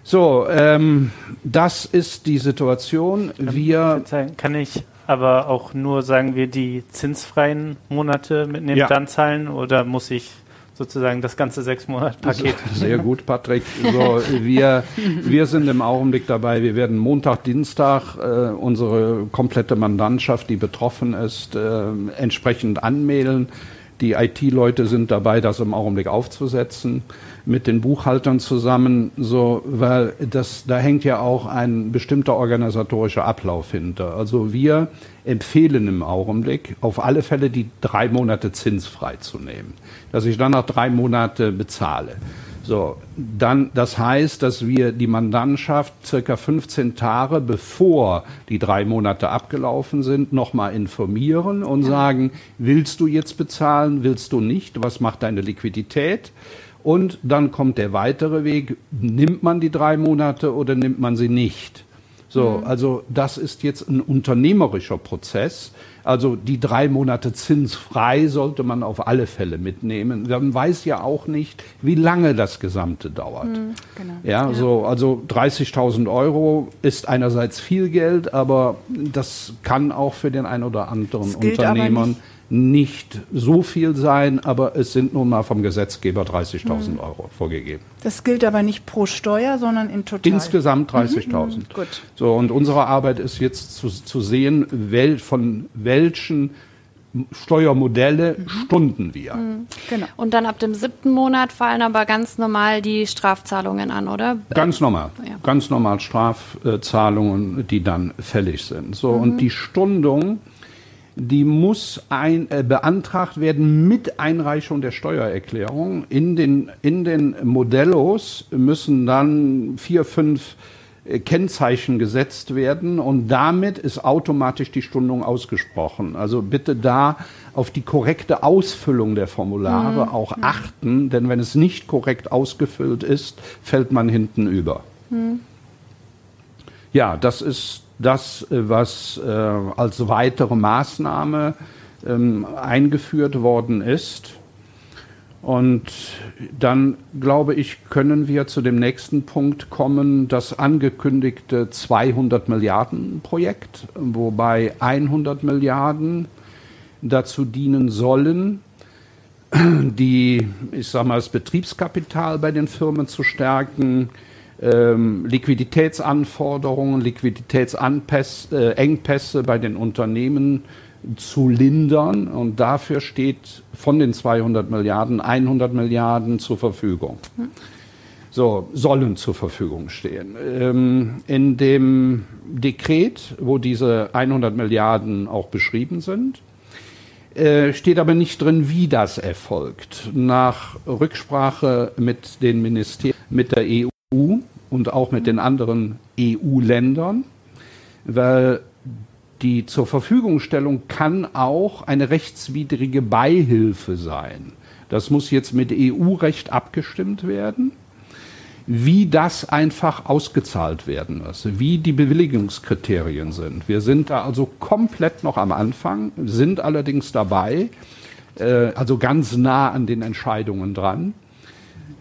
So, ähm, das ist die Situation. Wir kann ich aber auch nur sagen wir die zinsfreien Monate mitnehmen, ja. dann zahlen oder muss ich sozusagen das ganze sechs Monat Paket. Sehr gut, Patrick. So, wir, wir sind im Augenblick dabei. Wir werden Montag, Dienstag äh, unsere komplette Mandantschaft, die betroffen ist, äh, entsprechend anmelden. Die IT-Leute sind dabei, das im Augenblick aufzusetzen mit den Buchhaltern zusammen, so, weil das, da hängt ja auch ein bestimmter organisatorischer Ablauf hinter. Also wir empfehlen im Augenblick auf alle Fälle die drei Monate zinsfrei zu nehmen, dass ich dann nach drei Monate bezahle. So, dann, das heißt, dass wir die Mandantschaft circa 15 Tage bevor die drei Monate abgelaufen sind, nochmal informieren und sagen, willst du jetzt bezahlen, willst du nicht, was macht deine Liquidität? Und dann kommt der weitere Weg, nimmt man die drei Monate oder nimmt man sie nicht? So, mhm. also das ist jetzt ein unternehmerischer Prozess. Also die drei Monate zinsfrei sollte man auf alle Fälle mitnehmen. Man weiß ja auch nicht, wie lange das Gesamte dauert. Mhm, genau. ja, ja, so also 30.000 Euro ist einerseits viel Geld, aber das kann auch für den einen oder anderen Unternehmer nicht so viel sein, aber es sind nun mal vom Gesetzgeber 30.000 mhm. Euro vorgegeben. Das gilt aber nicht pro Steuer, sondern in total. Insgesamt 30.000. Mhm. Gut. So, und unsere Arbeit ist jetzt zu, zu sehen, wel, von welchen Steuermodelle mhm. stunden wir. Mhm. Genau. Und dann ab dem siebten Monat fallen aber ganz normal die Strafzahlungen an, oder? Ganz normal. Ja. Ganz normal Strafzahlungen, die dann fällig sind. So, und mhm. die Stundung die muss ein, äh, beantragt werden mit Einreichung der Steuererklärung. In den, in den Modellos müssen dann vier, fünf äh, Kennzeichen gesetzt werden und damit ist automatisch die Stundung ausgesprochen. Also bitte da auf die korrekte Ausfüllung der Formulare mhm. auch achten, denn wenn es nicht korrekt ausgefüllt ist, fällt man hinten über. Mhm. Ja, das ist das, äh, was äh, als weitere Maßnahme ähm, eingeführt worden ist. Und dann, glaube ich, können wir zu dem nächsten Punkt kommen, das angekündigte 200 Milliarden Projekt, wobei 100 Milliarden dazu dienen sollen, die, ich sage mal, das Betriebskapital bei den Firmen zu stärken, ähm, Liquiditätsanforderungen, Liquiditätsengpässe äh, bei den Unternehmen zu lindern. Und dafür steht von den 200 Milliarden 100 Milliarden zur Verfügung. So, sollen zur Verfügung stehen. Ähm, in dem Dekret, wo diese 100 Milliarden auch beschrieben sind, äh, steht aber nicht drin, wie das erfolgt. Nach Rücksprache mit den Ministerien, mit der EU und auch mit den anderen EU-Ländern, weil die zur Verfügungstellung kann auch eine rechtswidrige Beihilfe sein. Das muss jetzt mit EU-Recht abgestimmt werden, wie das einfach ausgezahlt werden muss, wie die Bewilligungskriterien sind. Wir sind da also komplett noch am Anfang, sind allerdings dabei, äh, also ganz nah an den Entscheidungen dran.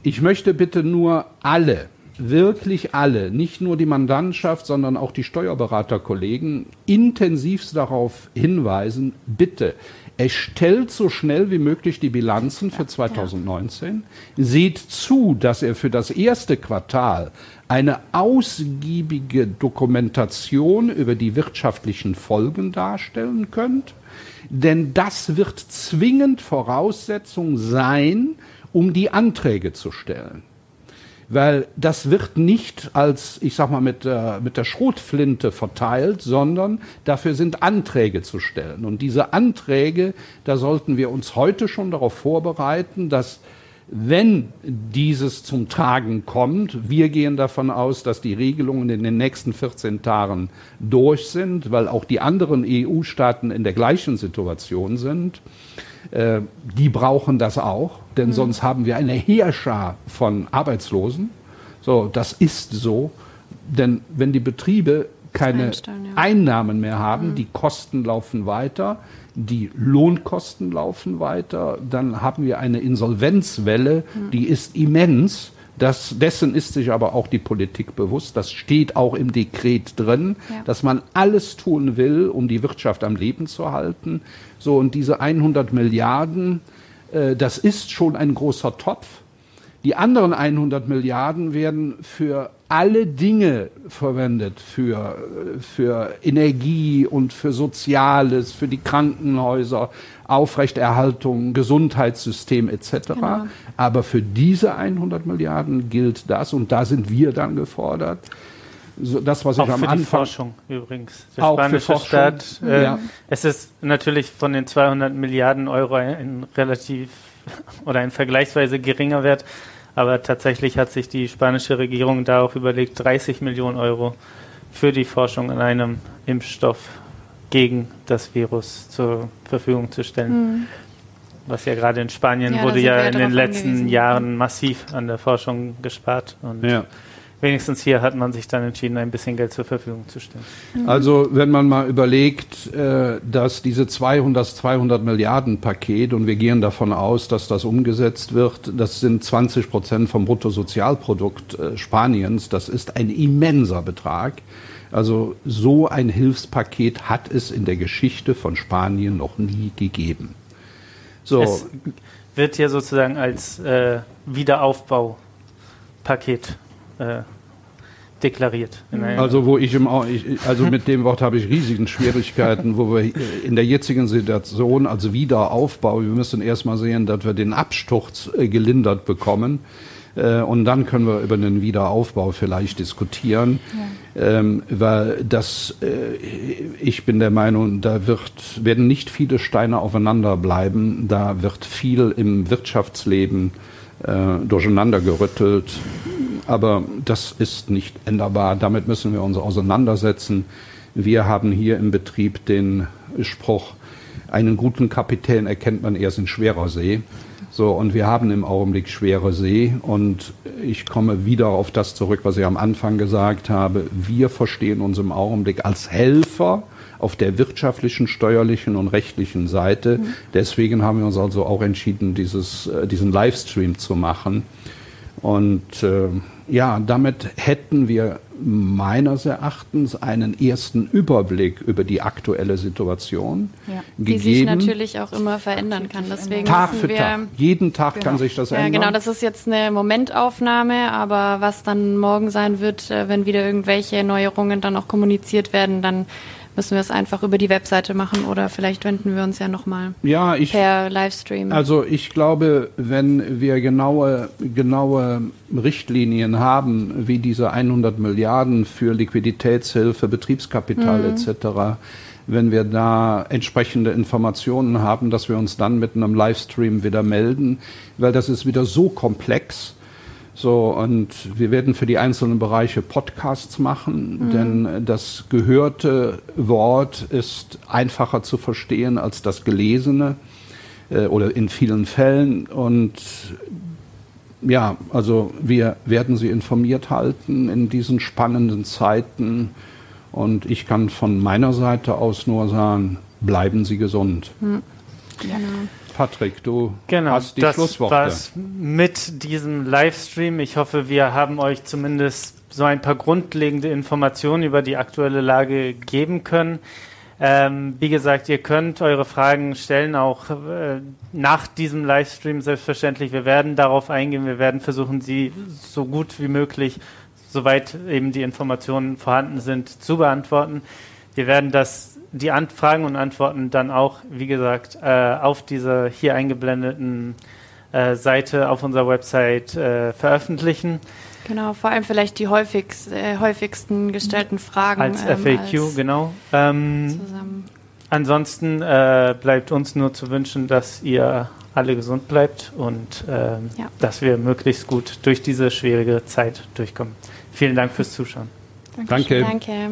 Ich möchte bitte nur alle wirklich alle, nicht nur die Mandantschaft, sondern auch die Steuerberaterkollegen, intensivst darauf hinweisen, bitte erstellt so schnell wie möglich die Bilanzen für 2019, seht zu, dass ihr für das erste Quartal eine ausgiebige Dokumentation über die wirtschaftlichen Folgen darstellen könnt, denn das wird zwingend Voraussetzung sein, um die Anträge zu stellen weil das wird nicht als, ich sag mal, mit, äh, mit der Schrotflinte verteilt, sondern dafür sind Anträge zu stellen. Und diese Anträge, da sollten wir uns heute schon darauf vorbereiten, dass wenn dieses zum Tragen kommt, wir gehen davon aus, dass die Regelungen in den nächsten 14 Tagen durch sind, weil auch die anderen EU-Staaten in der gleichen Situation sind, äh, die brauchen das auch, denn mhm. sonst haben wir eine Heerschar von Arbeitslosen. So, das ist so, denn wenn die Betriebe keine ja. Einnahmen mehr haben, mhm. die Kosten laufen weiter, die Lohnkosten laufen weiter, dann haben wir eine Insolvenzwelle, mhm. die ist immens. Das, dessen ist sich aber auch die Politik bewusst. Das steht auch im Dekret drin, ja. dass man alles tun will, um die Wirtschaft am Leben zu halten. So, und diese 100 Milliarden, äh, das ist schon ein großer Topf. Die anderen 100 Milliarden werden für alle Dinge verwendet, für, für Energie und für Soziales, für die Krankenhäuser, Aufrechterhaltung, Gesundheitssystem etc. Genau. Aber für diese 100 Milliarden gilt das und da sind wir dann gefordert. So, das, was auch ich am für Anfang. Die Forschung übrigens. Der auch spanische für Staat. Äh, ja. Es ist natürlich von den 200 Milliarden Euro ein relativ oder ein vergleichsweise geringer Wert. Aber tatsächlich hat sich die spanische Regierung da auch überlegt, 30 Millionen Euro für die Forschung an einem Impfstoff gegen das Virus zur Verfügung zu stellen. Mhm. Was ja gerade in Spanien ja, wurde ja in den letzten angewiesen. Jahren massiv an der Forschung gespart. Und ja wenigstens hier hat man sich dann entschieden, ein bisschen Geld zur Verfügung zu stellen. Mhm. Also wenn man mal überlegt, äh, dass diese 200, 200 Milliarden Paket, und wir gehen davon aus, dass das umgesetzt wird, das sind 20 Prozent vom Bruttosozialprodukt äh, Spaniens, das ist ein immenser Betrag. Also so ein Hilfspaket hat es in der Geschichte von Spanien noch nie gegeben. So. Es wird ja sozusagen als äh, Wiederaufbaupaket äh, deklariert. Also wo ich im also mit dem Wort habe ich riesigen Schwierigkeiten, wo wir in der jetzigen Situation, also Wiederaufbau, wir müssen erstmal sehen, dass wir den Absturz äh, gelindert bekommen. Äh, und dann können wir über den Wiederaufbau vielleicht diskutieren, ja. ähm, weil das, äh, ich bin der Meinung, da wird, werden nicht viele Steine aufeinander bleiben, da wird viel im Wirtschaftsleben äh, durcheinander gerüttelt aber das ist nicht änderbar. Damit müssen wir uns auseinandersetzen. Wir haben hier im Betrieb den Spruch, einen guten Kapitän erkennt man erst in schwerer See. So, und wir haben im Augenblick schwere See. Und ich komme wieder auf das zurück, was ich am Anfang gesagt habe. Wir verstehen uns im Augenblick als Helfer auf der wirtschaftlichen, steuerlichen und rechtlichen Seite. Mhm. Deswegen haben wir uns also auch entschieden, dieses, äh, diesen Livestream zu machen. Und äh, ja, damit hätten wir meines Erachtens einen ersten Überblick über die aktuelle Situation ja. gegeben. Die sich natürlich auch immer verändern kann. Deswegen Tag für wir, Tag. Jeden Tag genau. kann sich das ändern. Ja, genau. Das ist jetzt eine Momentaufnahme, aber was dann morgen sein wird, äh, wenn wieder irgendwelche Neuerungen dann auch kommuniziert werden, dann müssen wir es einfach über die Webseite machen oder vielleicht wenden wir uns ja nochmal ja, per Livestream. Also ich glaube, wenn wir genaue, genaue Richtlinien haben, wie diese 100 Milliarden für Liquiditätshilfe, Betriebskapital mhm. etc., wenn wir da entsprechende Informationen haben, dass wir uns dann mit einem Livestream wieder melden, weil das ist wieder so komplex so, und wir werden für die einzelnen Bereiche Podcasts machen, mhm. denn das gehörte Wort ist einfacher zu verstehen als das gelesene äh, oder in vielen Fällen. Und ja, also wir werden Sie informiert halten in diesen spannenden Zeiten. Und ich kann von meiner Seite aus nur sagen, bleiben Sie gesund. Mhm. Genau. Patrick, du genau, hast die das Schlussworte. War's mit diesem Livestream. Ich hoffe, wir haben euch zumindest so ein paar grundlegende Informationen über die aktuelle Lage geben können. Ähm, wie gesagt, ihr könnt eure Fragen stellen, auch äh, nach diesem Livestream selbstverständlich. Wir werden darauf eingehen, wir werden versuchen, sie so gut wie möglich, soweit eben die Informationen vorhanden sind, zu beantworten. Wir werden das die Fragen und Antworten dann auch, wie gesagt, äh, auf dieser hier eingeblendeten äh, Seite auf unserer Website äh, veröffentlichen. Genau, vor allem vielleicht die häufigst, äh, häufigsten gestellten Fragen. Als ähm, FAQ, als genau. Ähm, ansonsten äh, bleibt uns nur zu wünschen, dass ihr alle gesund bleibt und ähm, ja. dass wir möglichst gut durch diese schwierige Zeit durchkommen. Vielen Dank fürs Zuschauen. Danke. Danke.